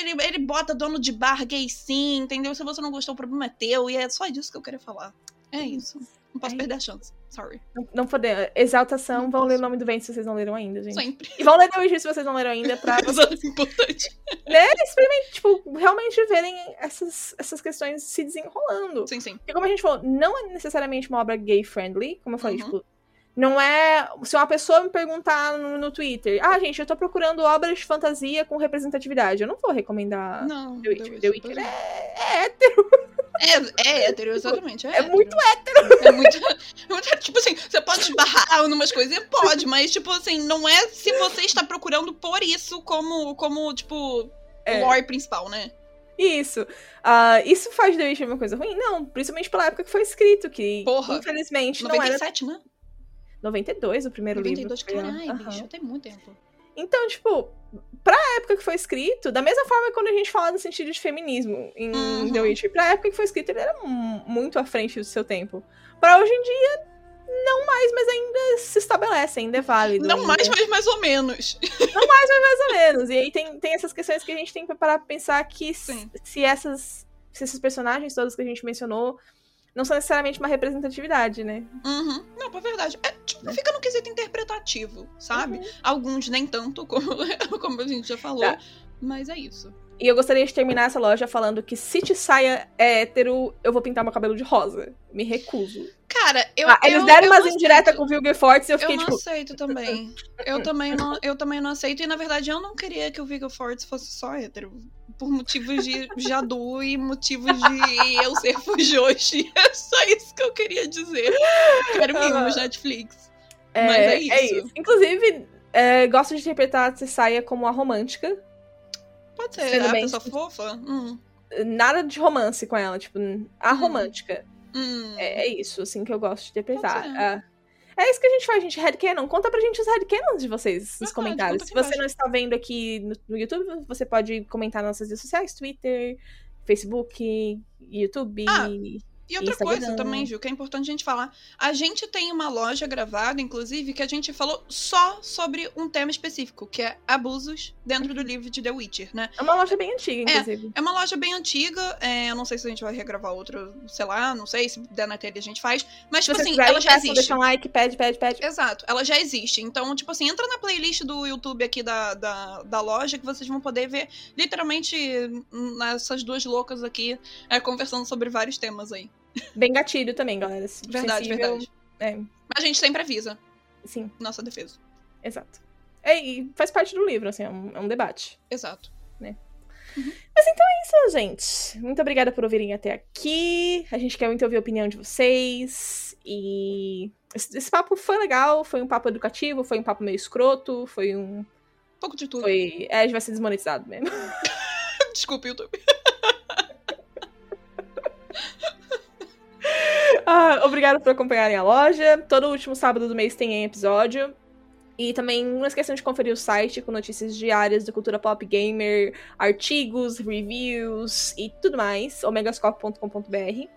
ele, ele bota dono de bar gay sim, entendeu? Se você não gostou, o problema é teu. E é só disso que eu queria falar. É isso. Não posso É perder a chance. Sorry. Não, não podemos. Exaltação, vão ler o nome do vento se vocês não leram ainda, gente. Sempre. E vão ler The Witcher se vocês não leram ainda, pra Exato, importante. né, experimentar, tipo, realmente verem essas, essas questões se desenrolando. Sim, sim. Porque como a gente falou, não é necessariamente uma obra gay-friendly, como eu falei, Uhum. tipo, não é... Se uma pessoa me perguntar no, no Twitter, ah, gente, eu tô procurando obras de fantasia com representatividade, eu não vou recomendar Não. The Witcher. The Witcher pois é, é hétero, É, é hétero, exatamente. É, é hétero. muito É muito, é muito- Tipo assim, você pode esbarrar numas coisas, pode, mas, tipo assim, não é se você está procurando por isso como, como tipo, É. o lore principal, né? Isso. Ah, isso faz The Witcher uma coisa ruim? Não, principalmente pela época que foi escrito, que Porra. infelizmente não era 97, né? 92 o primeiro 92, livro. foi, caralho, aham. bicho, tem muito tempo. Então, tipo, pra época que foi escrito, da mesma forma que quando a gente fala no sentido de feminismo em Uhum. The Witcher, pra época que foi escrito, ele era mu- muito à frente do seu tempo. Pra hoje em dia, não mais, mas ainda se estabelece, ainda é válido. Não ainda- mais, mas mais ou menos. mais ou menos. E aí tem, tem essas questões que a gente tem que parar pra pensar que s- Sim. se essas se esses personagens todos que a gente mencionou não são necessariamente uma representatividade, né? Uhum. Não, pra verdade. É, tipo, Né? fica no quesito interpretativo, sabe? Uhum. Alguns nem tanto, como, como a gente já falou. Tá. Mas é isso. E eu gostaria de terminar essa loja falando que se te saia é hétero, eu vou pintar meu cabelo de rosa. Me recuso. Cara, eu. Ah, eles eu, deram eu umas indiretas com o Vilger Fortes e eu Eu fiquei não tipo. aceito também. Eu também não, eu também não aceito. E na verdade eu não queria que o Viggo Fortes fosse só hétero. Por motivos de Jadu e motivos de eu ser fujoshi. É só isso que eu queria dizer. Quero mimos, Netflix. É, Mas é isso. Inclusive, é, gosto de interpretar a Cessaia como a romântica. Pode ser, Sendo a bem- pessoa fofa? Hum. Nada de romance com ela, tipo, a Hum. romântica. Hum. É, é isso, assim, que eu gosto de interpretar. Ah, é isso que a gente faz, gente. Headcanon. Conta pra gente os headcanons de vocês nos Verdade, comentários. Se você não está vendo aqui no, no YouTube, você pode comentar nas nossas redes sociais, Twitter, Facebook, YouTube. Ah, E outra Instagram. coisa também, Gil, que é importante a gente falar. A gente tem uma loja gravada, inclusive, que a gente falou só sobre um tema específico, que é abusos dentro do livro de The Witcher, né? É uma loja bem antiga, inclusive. É uma loja bem antiga, é, eu não sei se a gente vai regravar outra, sei lá, não sei, se der na telha a gente faz. Mas, Se tipo assim, ela já existe. deixa um like, pede, pede, pede. Exato, ela já existe. Então, tipo assim, entra na playlist do YouTube aqui da, da, da loja que vocês vão poder ver literalmente essas duas loucas aqui é, conversando sobre vários temas aí. Bem gatilho também, galera. Verdade, Sensível, verdade. É, Mas a gente sempre avisa, sim, nossa defesa. exato. É, e faz parte do livro, assim, é um, é um debate. Exato. Então, gente, muito obrigada por ouvirem até aqui. A gente quer muito ouvir a opinião de vocês. E esse, esse papo foi legal, foi um papo educativo, foi um papo meio escroto, foi um. Um pouco de tudo. Foi. É, a gente vai ser desmonetizado mesmo. Desculpa, YouTube. Ah, obrigado por acompanharem a loja. Todo último sábado do mês tem episódio. E também não esqueçam de conferir o site com notícias diárias da cultura pop gamer, artigos, reviews e tudo mais, omegascope.com.br.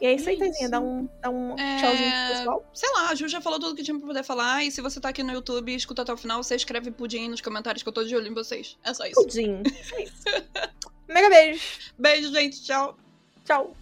E é isso aí, Isso. Taizinha. Dá um, dá um É, tchauzinho pro pessoal. Sei lá, a Ju já falou tudo que tinha pra poder falar. E se você tá aqui no YouTube e escuta até o final, você escreve pudim nos comentários que eu tô de olho em vocês. É só isso. Pudim. É isso. Mega beijo. Beijo, gente. Tchau. Tchau.